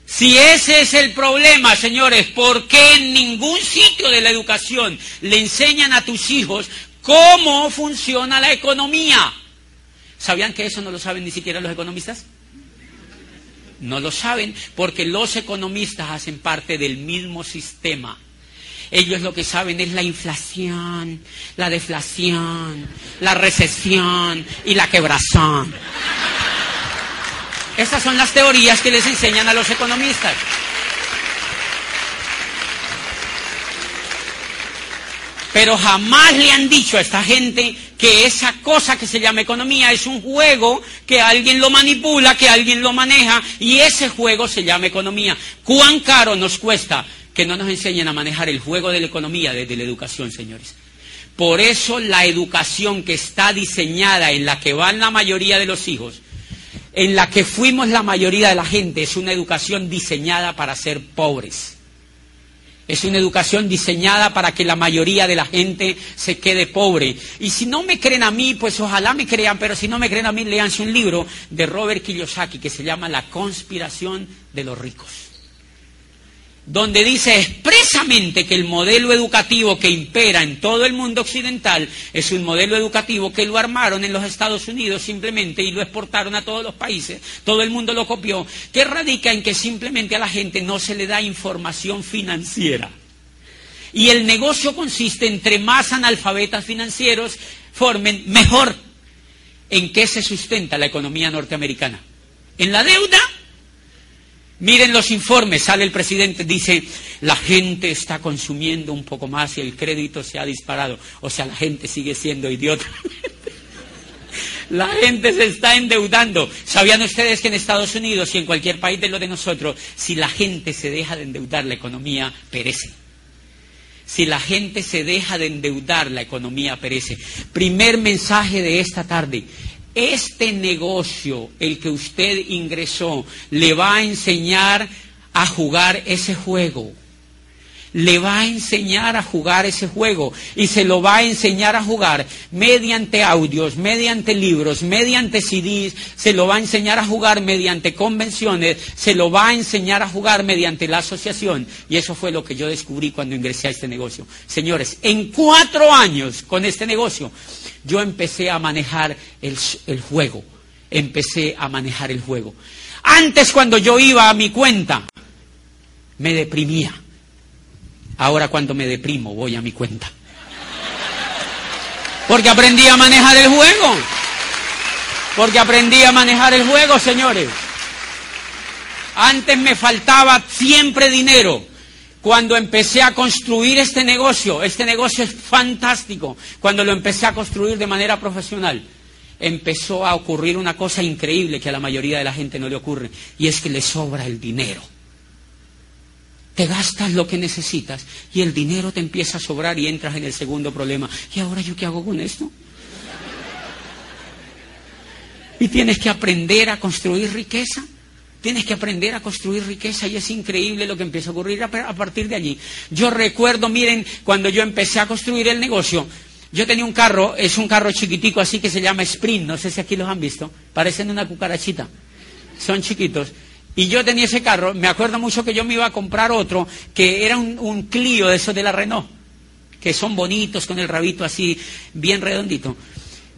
Si ese es el problema, señores, ¿por qué en ningún sitio de la educación le enseñan a tus hijos cómo funciona la economía? ¿Sabían que eso no lo saben ni siquiera los economistas? No lo saben porque los economistas hacen parte del mismo sistema. Ellos lo que saben es la inflación, la deflación, la recesión y la quebrazón. Esas son las teorías que les enseñan a los economistas. Pero jamás le han dicho a esta gente que esa cosa que se llama economía es un juego que alguien lo manipula, que alguien lo maneja y ese juego se llama economía. ¿Cuán caro nos cuesta que no nos enseñen a manejar el juego de la economía desde la educación, señores? Por eso la educación que está diseñada, en la que van la mayoría de los hijos, en la que fuimos la mayoría de la gente, es una educación diseñada para ser pobres. Es una educación diseñada para que la mayoría de la gente se quede pobre. Y si no me creen a mí, pues ojalá me crean, pero si no me creen a mí, leanse un libro de Robert Kiyosaki que se llama La conspiración de los ricos donde dice expresamente que el modelo educativo que impera en todo el mundo occidental es un modelo educativo que lo armaron en los Estados Unidos simplemente y lo exportaron a todos los países, todo el mundo lo copió, que radica en que simplemente a la gente no se le da información financiera. Y el negocio consiste entre más analfabetas financieros formen, mejor. ¿En qué se sustenta la economía norteamericana? ¿En la deuda? Miren los informes, sale el presidente, dice, la gente está consumiendo un poco más y el crédito se ha disparado. O sea, la gente sigue siendo idiota. *laughs* La gente se está endeudando. ¿Sabían ustedes que en Estados Unidos y en cualquier país de lo de nosotros, si la gente se deja de endeudar, la economía perece? Si la gente se deja de endeudar, la economía perece. Primer mensaje de esta tarde este negocio, el que usted ingresó, le va a enseñar a jugar ese juego. Le va a enseñar a jugar ese juego y se lo va a enseñar a jugar mediante audios, mediante libros, mediante CDs, se lo va a enseñar a jugar mediante convenciones, se lo va a enseñar a jugar mediante la asociación. Y eso fue lo que yo descubrí cuando ingresé a este negocio. Señores, en cuatro años con este negocio, yo empecé a manejar el, juego, empecé a manejar el juego. Antes cuando yo iba a mi cuenta, me deprimía. Ahora cuando me deprimo, voy a mi cuenta. Porque aprendí a manejar el juego. Porque aprendí a manejar el juego, señores. Antes me faltaba siempre dinero. Cuando empecé a construir este negocio, este negocio es fantástico, cuando lo empecé a construir de manera profesional, empezó a ocurrir una cosa increíble que a la mayoría de la gente no le ocurre, y es que le sobra el dinero. Te gastas lo que necesitas y el dinero te empieza a sobrar y entras en el segundo problema. ¿Y ahora yo qué hago con esto? Y tienes que aprender a construir riqueza. Tienes que aprender a construir riqueza y es increíble lo que empieza a ocurrir a partir de allí. Yo recuerdo, miren, cuando yo empecé a construir el negocio, yo tenía un carro, es un carro chiquitico así que se llama Sprint, no sé si aquí los han visto, parecen una cucarachita, son chiquitos. Y yo tenía ese carro, me acuerdo mucho que yo me iba a comprar otro, que era un, un Clio de esos de la Renault, que son bonitos, con el rabito así, bien redondito.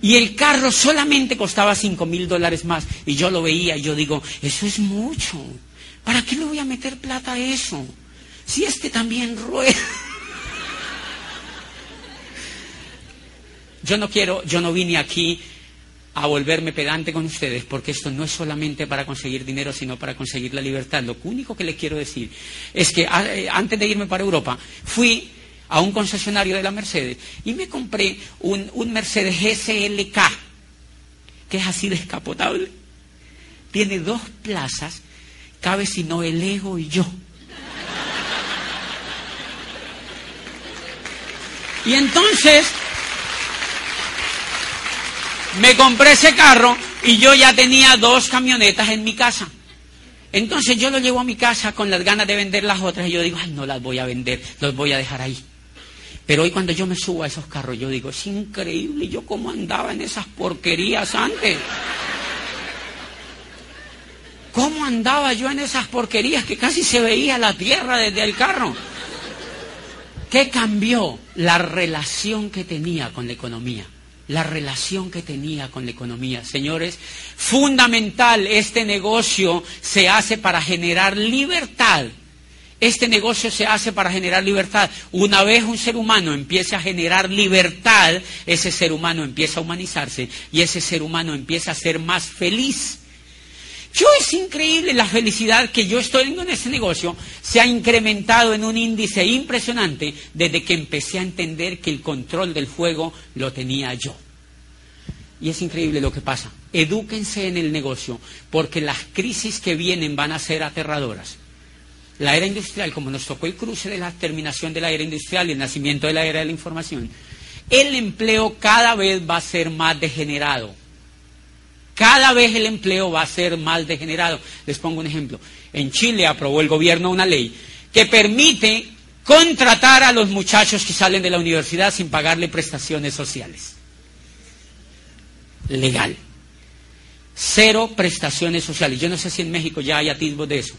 Y el carro solamente costaba cinco mil dólares más. Y yo lo veía y yo digo, eso es mucho. ¿Para qué le voy a meter plata a eso? Si este también rueda. *laughs* Yo no quiero, yo no vine aquí a volverme pedante con ustedes, porque esto no es solamente para conseguir dinero, sino para conseguir la libertad. Lo único que les quiero decir es que eh, antes de irme para Europa, fui a un concesionario de la Mercedes y me compré un, Mercedes SLK, que es así descapotable. Tiene dos plazas, cabe si no el ego y yo. Y entonces me compré ese carro y yo ya tenía dos camionetas en mi casa. Entonces yo lo llevo a mi casa con las ganas de vender las otras y yo digo, ay, no las voy a vender, los voy a dejar ahí. Pero hoy cuando yo me subo a esos carros, yo digo, es increíble, yo cómo andaba en esas porquerías antes. ¿Cómo andaba yo en esas porquerías que casi se veía la tierra desde el carro? ¿Qué cambió? La relación que tenía con la economía. La relación que tenía con la economía. Señores, fundamental, este negocio se hace para generar libertad este negocio se hace para generar libertad. Una vez un ser humano empiece a generar libertad, ese ser humano empieza a humanizarse y ese ser humano empieza a ser más feliz. Yo es increíble la felicidad que yo estoy en ese negocio se ha incrementado en un índice impresionante desde que empecé a entender que el control del fuego lo tenía yo. Y es increíble lo que pasa. Edúquense en el negocio porque las crisis que vienen van a ser aterradoras la era industrial, como nos tocó el cruce de la terminación de la era industrial y el nacimiento de la era de la información, el empleo cada vez va a ser más degenerado. Cada vez el empleo va a ser más degenerado. Les pongo un ejemplo. En Chile aprobó el gobierno una ley que permite contratar a los muchachos que salen de la universidad sin pagarle prestaciones sociales. Legal. Cero prestaciones sociales. Yo no sé si en México ya hay atisbos de eso.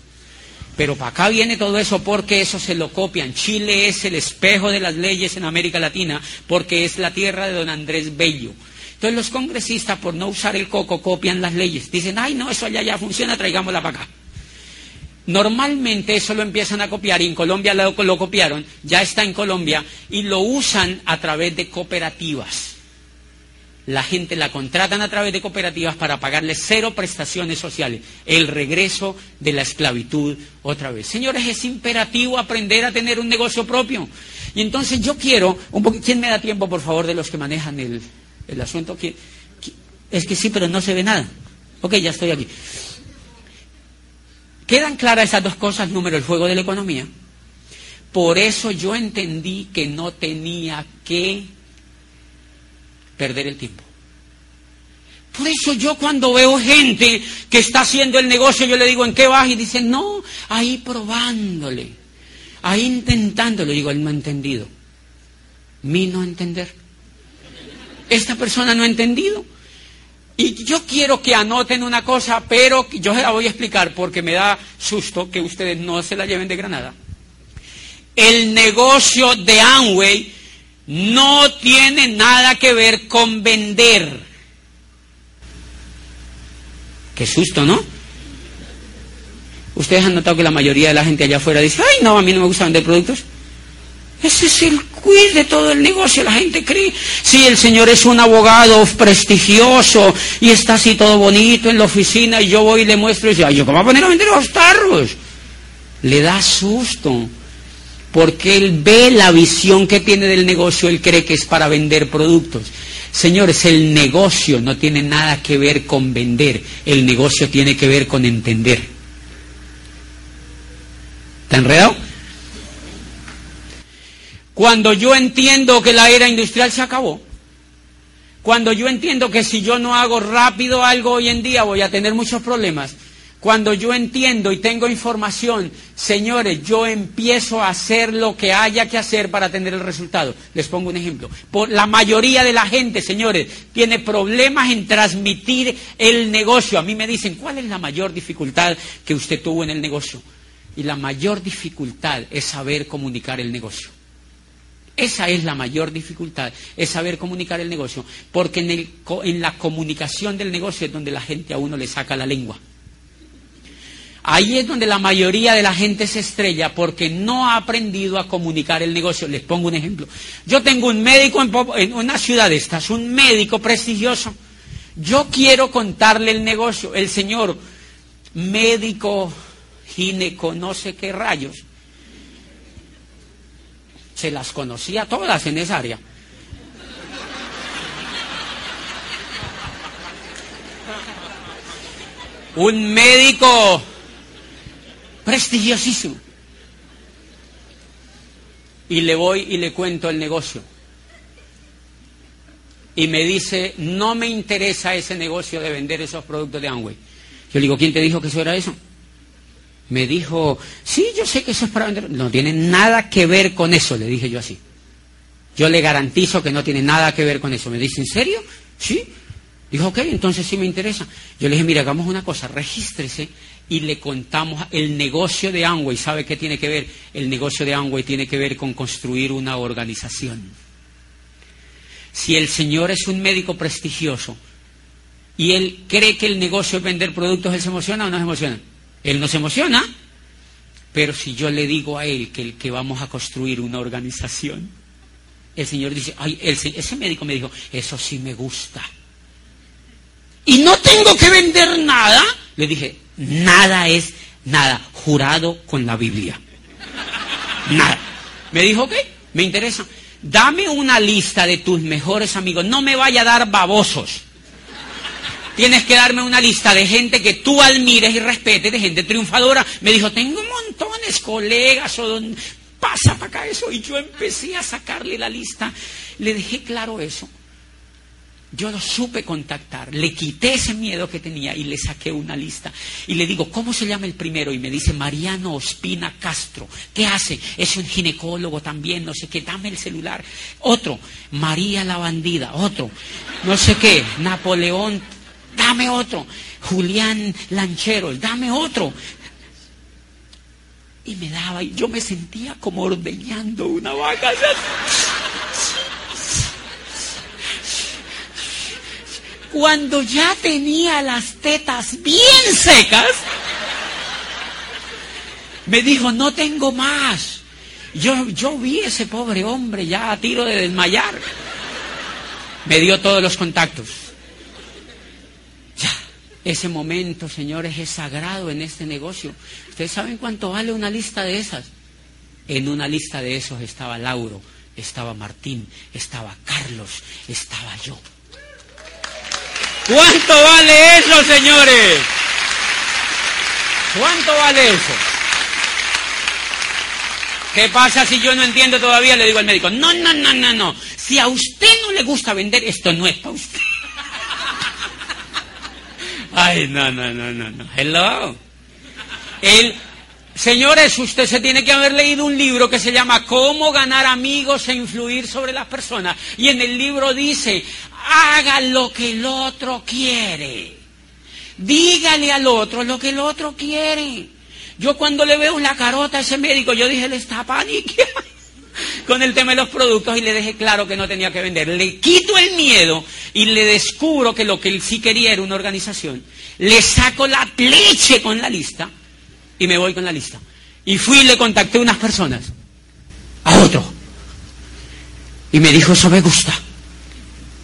Pero para acá viene todo eso porque eso se lo copian. Chile es el espejo de las leyes en América Latina porque es la tierra de don Andrés Bello. Entonces los congresistas, por no usar el coco, copian las leyes. Dicen, ay, no, eso allá ya funciona, traigámosla para acá. Normalmente eso lo empiezan a copiar y en Colombia lo, copiaron, ya está en Colombia y lo usan a través de cooperativas la gente la contratan a través de cooperativas para pagarle cero prestaciones sociales. El regreso de la esclavitud otra vez. Señores, es imperativo aprender a tener un negocio propio. Y entonces yo quiero, un ¿quién me da tiempo, por favor, de los que manejan el, el asunto? Es que sí, pero no se ve nada. Ok, ya estoy aquí. ¿Quedan claras esas dos cosas? Número, el juego de la economía. Por eso yo entendí que no tenía que perder el tiempo. Por eso yo cuando veo gente que está haciendo el negocio, yo le digo, ¿en qué vas? Y dicen, no, ahí probándole, ahí intentándolo. Digo, él no ha entendido. Mi no entender. Esta persona no ha entendido. Y yo quiero que anoten una cosa, pero yo se la voy a explicar porque me da susto que ustedes no se la lleven de Granada. El negocio de Amway no tiene nada que ver con vender. Qué susto, ¿no? Ustedes han notado que la mayoría de la gente allá afuera dice, ay, no, a mí no me gusta vender productos. Ese es el quiz de todo el negocio. La gente cree, si el señor es un abogado prestigioso y está así todo bonito en la oficina y yo voy y le muestro y dice, ay, ¿yo cómo voy a poner a vender los tarros? Le da susto. Porque él ve la visión que tiene del negocio, él cree que es para vender productos. Señores, el negocio no tiene nada que ver con vender, el negocio tiene que ver con entender. ¿Está enredado? Cuando yo entiendo que la era industrial se acabó, cuando yo entiendo que si yo no hago rápido algo hoy en día voy a tener muchos problemas, cuando yo entiendo y tengo información, señores, yo empiezo a hacer lo que haya que hacer para tener el resultado. Les pongo un ejemplo. La mayoría de la gente, señores, tiene problemas en transmitir el negocio. A mí me dicen, ¿cuál es la mayor dificultad que usted tuvo en el negocio? Y la mayor dificultad es saber comunicar el negocio. Esa es la mayor dificultad, es saber comunicar el negocio, porque en, en la comunicación del negocio es donde la gente a uno le saca la lengua. Ahí es donde la mayoría de la gente se estrella porque no ha aprendido a comunicar el negocio. Les pongo un ejemplo. Yo tengo un médico en, una ciudad de estas, un médico prestigioso. Yo quiero contarle el negocio. El señor médico, gineco, no sé qué rayos. Se las conocía todas en esa área. Un médico prestigiosísimo. Y le voy y le cuento el negocio. Y me dice, no me interesa ese negocio de vender esos productos de Amway. Yo le digo, ¿quién te dijo que eso era eso? Me dijo, sí, yo sé que eso es para vender. No tiene nada que ver con eso, le dije yo así. Yo le garantizo que no tiene nada que ver con eso. Me dice, ¿en serio? Sí. Dijo, ok, entonces sí me interesa. Yo le dije, mira, hagamos una cosa, regístrese y le contamos el negocio de Amway. ¿Sabe qué tiene que ver? El negocio de Amway tiene que ver con construir una organización. Si el señor es un médico prestigioso y él cree que el negocio es vender productos, ¿él se emociona o no se emociona? Él no se emociona. Pero si yo le digo a él que, que vamos a construir una organización, el señor dice, ay, ese médico me dijo, eso sí me gusta. Y no tengo que vender nada. Le dije, Nada es nada, jurado con la Biblia. Nada. Me dijo, ok, me interesa. Dame una lista de tus mejores amigos. No me vaya a dar babosos. Tienes que darme una lista de gente que tú admires y respetes, de gente triunfadora. Me dijo, tengo montones, colegas, o don... pasa para acá eso. Y yo empecé a sacarle la lista. Le dejé claro eso yo lo supe contactar, le quité ese miedo que tenía y le saqué una lista. Y le digo, ¿cómo se llama el primero? Y me dice, Mariano Ospina Castro. ¿Qué hace? Es un ginecólogo también, no sé qué, dame el celular. Otro, María la bandida. Otro, no sé qué, Napoleón, dame otro. Julián Lanchero, dame otro. Y me daba, y yo me sentía como ordeñando una vaca. cuando ya tenía las tetas bien secas, me dijo, no tengo más. Yo, yo vi ese pobre hombre ya a tiro de desmayar. Me dio todos los contactos. Ese momento, señores, es sagrado en este negocio. ¿Ustedes saben cuánto vale una lista de esas? En una lista de esos estaba Lauro, estaba Martín, estaba Carlos, estaba yo. ¿Cuánto vale eso, señores? ¿Cuánto vale eso? ¿Qué pasa si yo no entiendo todavía? Le digo al médico, no, no, no, no, no. Si a usted no le gusta vender, esto no es para usted. Ay, no, no, no, no, no. Hello. El, señores, usted se tiene que haber leído un libro que se llama Cómo ganar amigos e influir sobre las personas. Y en el libro dice, haga lo que el otro quiere. Dígale al otro lo que el otro quiere. Yo cuando le veo la carota a ese médico, yo dije, le está paniqueando con el tema de los productos y le dejé claro que no tenía que vender. Le quito el miedo y le descubro que lo que él sí quería era una organización. Le saco la leche con la lista y me voy con la lista. Y fui y le contacté a unas personas, a otro. Y me dijo, eso me gusta.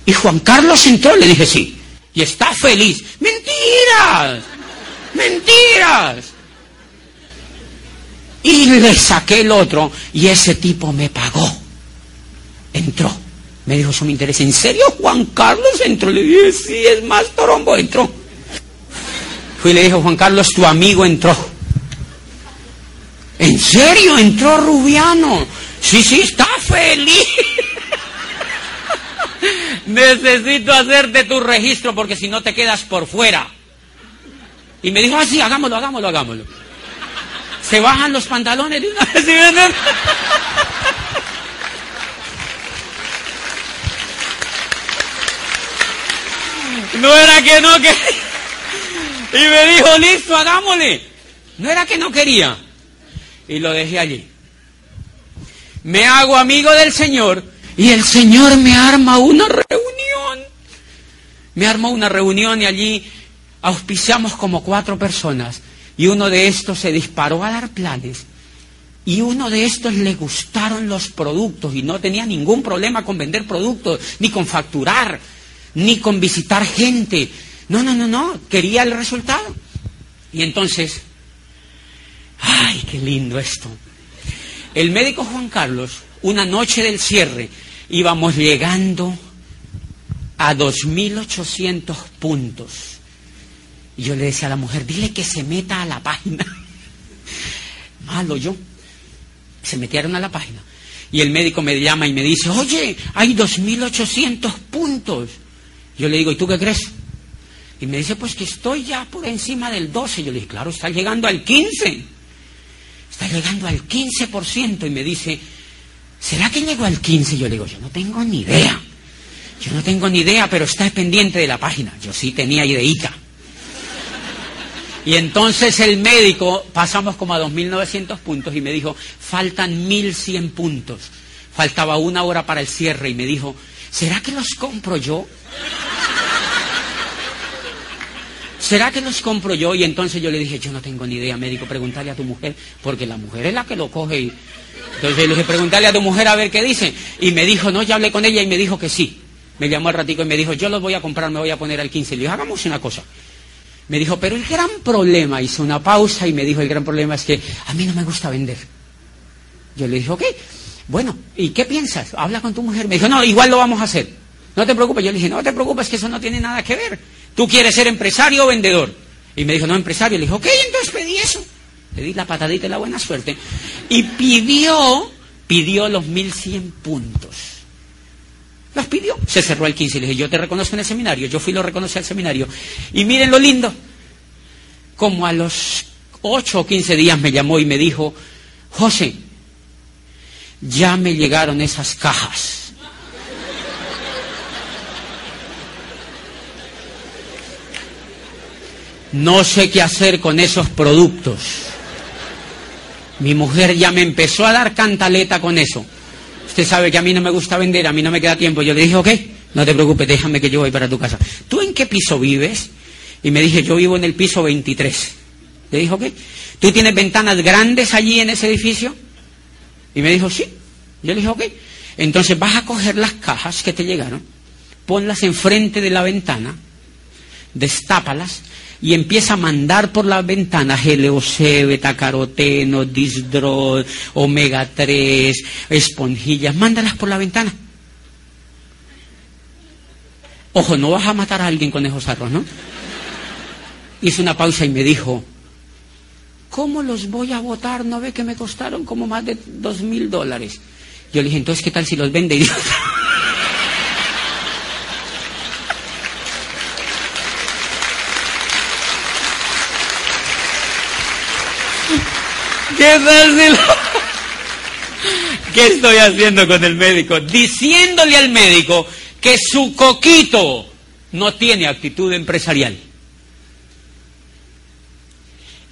Y Juan Carlos entró, le dije, sí. Y está feliz. Mentiras, mentiras. Y le saqué el otro y ese tipo me pagó. Entró. Me dijo, eso me interesa. ¿En serio Juan Carlos entró? Le dije, sí, es más torombo, entró. Fui y le dije, Juan Carlos, tu amigo entró. ¿En serio entró Rubiano? Sí, sí, está feliz. *laughs* Necesito hacerte tu registro porque si no te quedas por fuera. Y me dijo, ah, sí, hagámoslo, hagámoslo, hagámoslo. Se bajan los pantalones de una vez ven. No era que no que y me dijo, listo, hagámosle. No era que no quería. Y lo dejé allí. Me hago amigo del Señor y el Señor me arma una reunión. Me armó una reunión y allí auspiciamos como cuatro personas. Y uno de estos se disparó a dar planes. Y uno de estos le gustaron los productos y no tenía ningún problema con vender productos, ni con facturar, ni con visitar gente. No, no, no, no, quería el resultado. Y entonces, ay, qué lindo esto. El médico Juan Carlos, una noche del cierre, íbamos llegando a 2.800 puntos. Y yo le decía a la mujer, dile que se meta a la página. *laughs* Malo yo. Se metieron a la página. Y el médico me llama y me dice, oye, hay 2.800 puntos. Yo le digo, ¿y tú qué crees? Y me dice, pues que estoy ya por encima del 12. Yo le dije, claro, está llegando al 15. Está llegando al 15%. Y me dice, ¿será que llegó al 15? Yo le digo, yo no tengo ni idea. Yo no tengo ni idea, pero está pendiente de la página. Yo sí tenía ideita. Y entonces el médico, pasamos como a 2.900 puntos y me dijo, faltan 1.100 puntos. Faltaba una hora para el cierre y me dijo, ¿será que los compro yo? ¿Será que los compro yo? Y entonces yo le dije, yo no tengo ni idea, médico, pregúntale a tu mujer, porque la mujer es la que lo coge. Y... Entonces le dije, pregúntale a tu mujer a ver qué dice. Y me dijo, no, ya hablé con ella y me dijo que sí. Me llamó al ratico y me dijo, yo los voy a comprar, me voy a poner al 15. Le dije, hagamos una cosa. Me dijo, pero el gran problema, hizo una pausa y me dijo, el gran problema es que a mí no me gusta vender. Yo le dije, ok, bueno, ¿y qué piensas? Habla con tu mujer. Me dijo, no, igual lo vamos a hacer. No te preocupes. Yo le dije, no te preocupes, que eso no tiene nada que ver. ¿Tú quieres ser empresario o vendedor? Y me dijo, no, empresario. Le dije, ok, entonces pedí eso. Le di la patadita y la buena suerte. Y pidió, pidió los 1100 puntos. Los pidió. Se cerró el 15 y le dije, yo te reconozco en el seminario. Yo fui y lo reconocí al seminario. Y miren lo lindo. Como a los 8 o 15 días me llamó y me dijo, José, ya me llegaron esas cajas No sé qué hacer con esos productos. Mi mujer ya me empezó a dar cantaleta con eso. Usted sabe que a mí no me gusta vender, a mí no me queda tiempo. Yo le dije, ok, no te preocupes, déjame que yo voy para tu casa. ¿Tú en qué piso vives? Y me dije, yo vivo en el piso 23. Le dije, ok. ¿Tú tienes ventanas grandes allí en ese edificio? Y me dijo, sí. Yo le dije, ok. Entonces vas a coger las cajas que te llegaron, ponlas enfrente de la ventana, destápalas y empieza a mandar por las ventanas GLOC, betacaroteno, disdrol, omega 3, esponjillas, mándalas por la ventana. Ojo, no vas a matar a alguien con esos arroz, ¿no? Hice una pausa y me dijo, ¿cómo los voy a votar? ¿No ve que me costaron como más de dos mil dólares? Yo le dije, entonces, ¿qué tal si los vende? Y *laughs* ¿Qué ¿Qué estoy haciendo con el médico? Diciéndole al médico que su coquito no tiene actitud empresarial.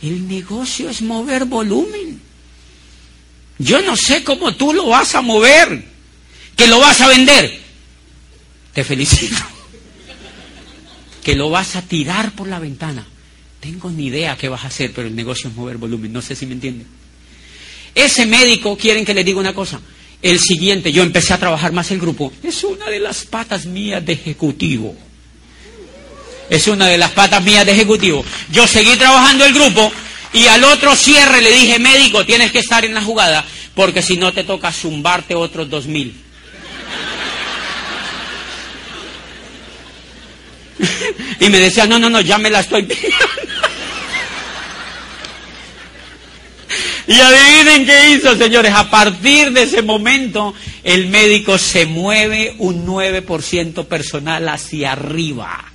El negocio es mover volumen. Yo no sé cómo tú lo vas a mover, que lo vas a vender. Te felicito. Que lo vas a tirar por la ventana tengo ni idea qué vas a hacer, pero el negocio es mover volumen. No sé si me entienden. Ese médico, quieren que le diga una cosa. El siguiente, yo empecé a trabajar más el grupo. Es una de las patas mías de ejecutivo. Es una de las patas mías de ejecutivo. Yo seguí trabajando el grupo y al otro cierre le dije, médico, tienes que estar en la jugada porque si no te toca zumbarte otros dos mil. *laughs* y me decía, no, no, no, ya me la estoy *laughs* pidiendo. Y adivinen qué hizo, señores. A partir de ese momento, el médico se mueve un 9% personal hacia arriba.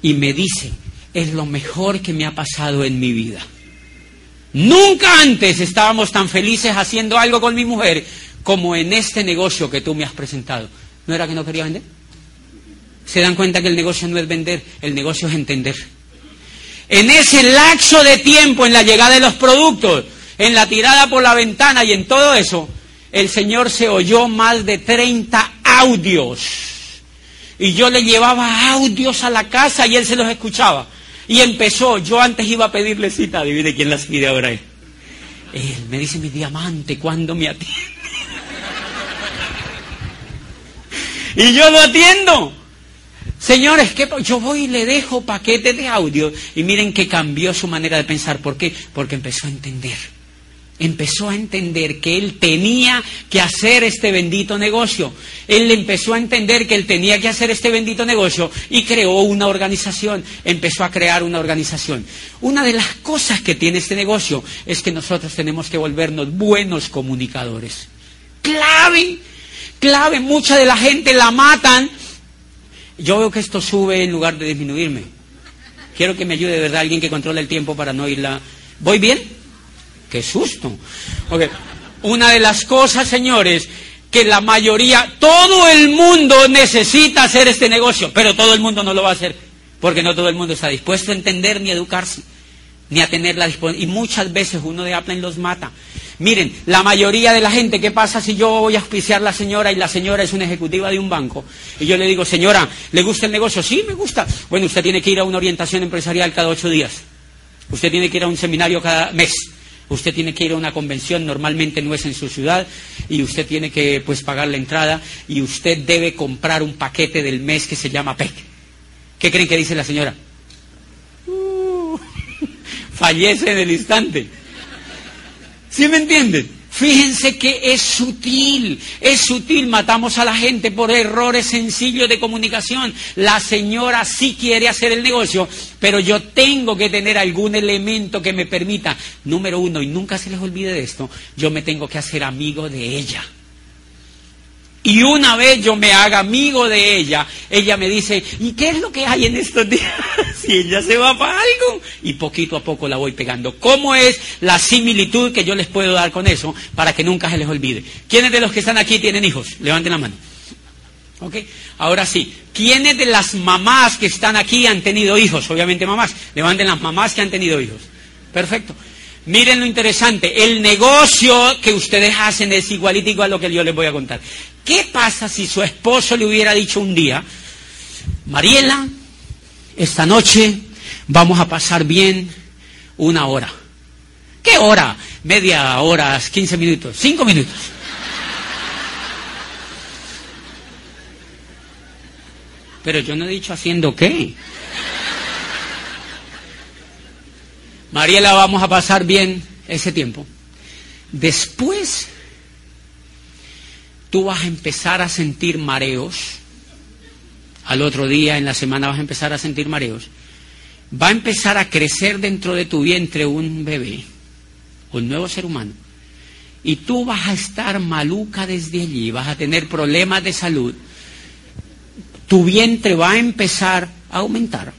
Y me dice, es lo mejor que me ha pasado en mi vida. Nunca antes estábamos tan felices haciendo algo con mi mujer como en este negocio que tú me has presentado. ¿No era que no quería vender? Se dan cuenta que el negocio no es vender, el negocio es entender. En ese lapso de tiempo, en la llegada de los productos, en la tirada por la ventana y en todo eso, el Señor se oyó más de 30 audios. Y yo le llevaba audios a la casa y él se los escuchaba. Y empezó, yo antes iba a pedirle cita, adivine quién las pide ahora. Él, él me dice mi diamante, ¿cuándo me atiende? *laughs* y yo lo atiendo. Señores, yo voy y le dejo paquetes de audio y miren que cambió su manera de pensar. ¿Por qué? Porque empezó a entender empezó a entender que él tenía que hacer este bendito negocio. Él empezó a entender que él tenía que hacer este bendito negocio y creó una organización, empezó a crear una organización. Una de las cosas que tiene este negocio es que nosotros tenemos que volvernos buenos comunicadores. Clave, clave, mucha de la gente la matan. Yo veo que esto sube en lugar de disminuirme. Quiero que me ayude de verdad alguien que controle el tiempo para no irla. ¿Voy bien? Qué susto. Una de las cosas, señores, que la mayoría, todo el mundo necesita hacer este negocio, pero todo el mundo no lo va a hacer, porque no todo el mundo está dispuesto a entender ni educarse, ni a tener la disponibilidad. Y muchas veces uno de Apple los mata. Miren, la mayoría de la gente, ¿qué pasa si yo voy a auspiciar a la señora y la señora es una ejecutiva de un banco? Y yo le digo, señora, ¿le gusta el negocio? Sí, me gusta. Bueno, usted tiene que ir a una orientación empresarial cada ocho días. Usted tiene que ir a un seminario cada mes usted tiene que ir a una convención, normalmente no es en su ciudad, y usted tiene que pues pagar la entrada y usted debe comprar un paquete del mes que se llama PEC. ¿Qué creen que dice la señora? Fallece en el instante. ¿Sí me entienden? Fíjense que es sutil, es sutil, matamos a la gente por errores sencillos de comunicación. La señora sí quiere hacer el negocio, pero yo tengo que tener algún elemento que me permita, número uno, y nunca se les olvide de esto, yo me tengo que hacer amigo de ella. Y una vez yo me haga amigo de ella, ella me dice, ¿y qué es lo que hay en estos días? *laughs* si ella se va para algo. Y poquito a poco la voy pegando. ¿Cómo es la similitud que yo les puedo dar con eso para que nunca se les olvide? ¿Quiénes de los que están aquí tienen hijos? Levanten la mano. ¿Ok? Ahora sí, ¿quiénes de las mamás que están aquí han tenido hijos? Obviamente mamás. Levanten las mamás que han tenido hijos. Perfecto. Miren lo interesante, el negocio que ustedes hacen es igualito a lo que yo les voy a contar. ¿Qué pasa si su esposo le hubiera dicho un día, Mariela, esta noche vamos a pasar bien una hora? ¿Qué hora? Media hora, 15 minutos, 5 minutos. Pero yo no he dicho haciendo qué. Mariela, vamos a pasar bien ese tiempo. Después, tú vas a empezar a sentir mareos. Al otro día, en la semana, vas a empezar a sentir mareos. Va a empezar a crecer dentro de tu vientre un bebé, un nuevo ser humano. Y tú vas a estar maluca desde allí, vas a tener problemas de salud. Tu vientre va a empezar a aumentar.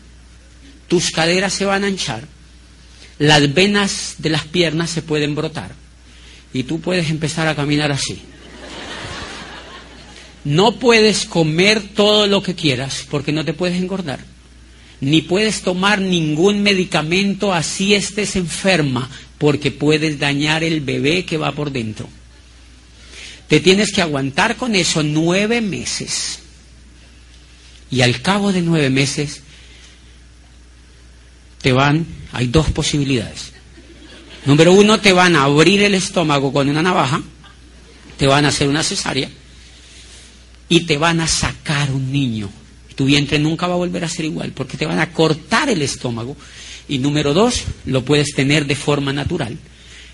Tus caderas se van a anchar las venas de las piernas se pueden brotar y tú puedes empezar a caminar así. No puedes comer todo lo que quieras porque no te puedes engordar. Ni puedes tomar ningún medicamento así estés enferma porque puedes dañar el bebé que va por dentro. Te tienes que aguantar con eso nueve meses. Y al cabo de nueve meses te van, hay dos posibilidades. Número uno, te van a abrir el estómago con una navaja, te van a hacer una cesárea y te van a sacar un niño. Tu vientre nunca va a volver a ser igual porque te van a cortar el estómago. Y número dos, lo puedes tener de forma natural,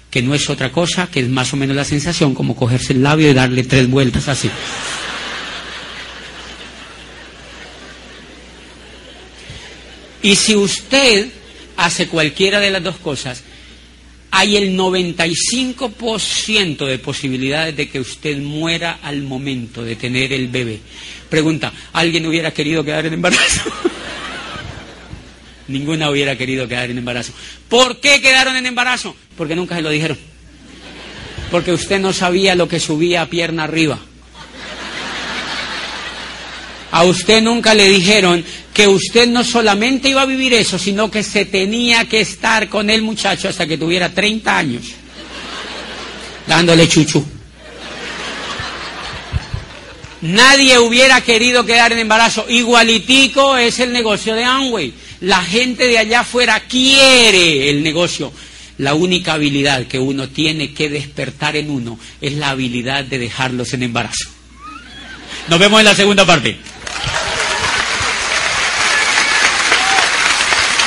que no es otra cosa que es más o menos la sensación como cogerse el labio y darle tres vueltas así. Y si usted hace cualquiera de las dos cosas, hay el 95% de posibilidades de que usted muera al momento de tener el bebé. Pregunta, ¿alguien hubiera querido quedar en embarazo? *laughs* Ninguna hubiera querido quedar en embarazo. ¿Por qué quedaron en embarazo? Porque nunca se lo dijeron. Porque usted no sabía lo que subía a pierna arriba. A usted nunca le dijeron que usted no solamente iba a vivir eso, sino que se tenía que estar con el muchacho hasta que tuviera 30 años, dándole chuchu. Nadie hubiera querido quedar en embarazo. Igualitico es el negocio de Amway. La gente de allá afuera quiere el negocio. La única habilidad que uno tiene que despertar en uno es la habilidad de dejarlos en embarazo. Nos vemos en la segunda parte.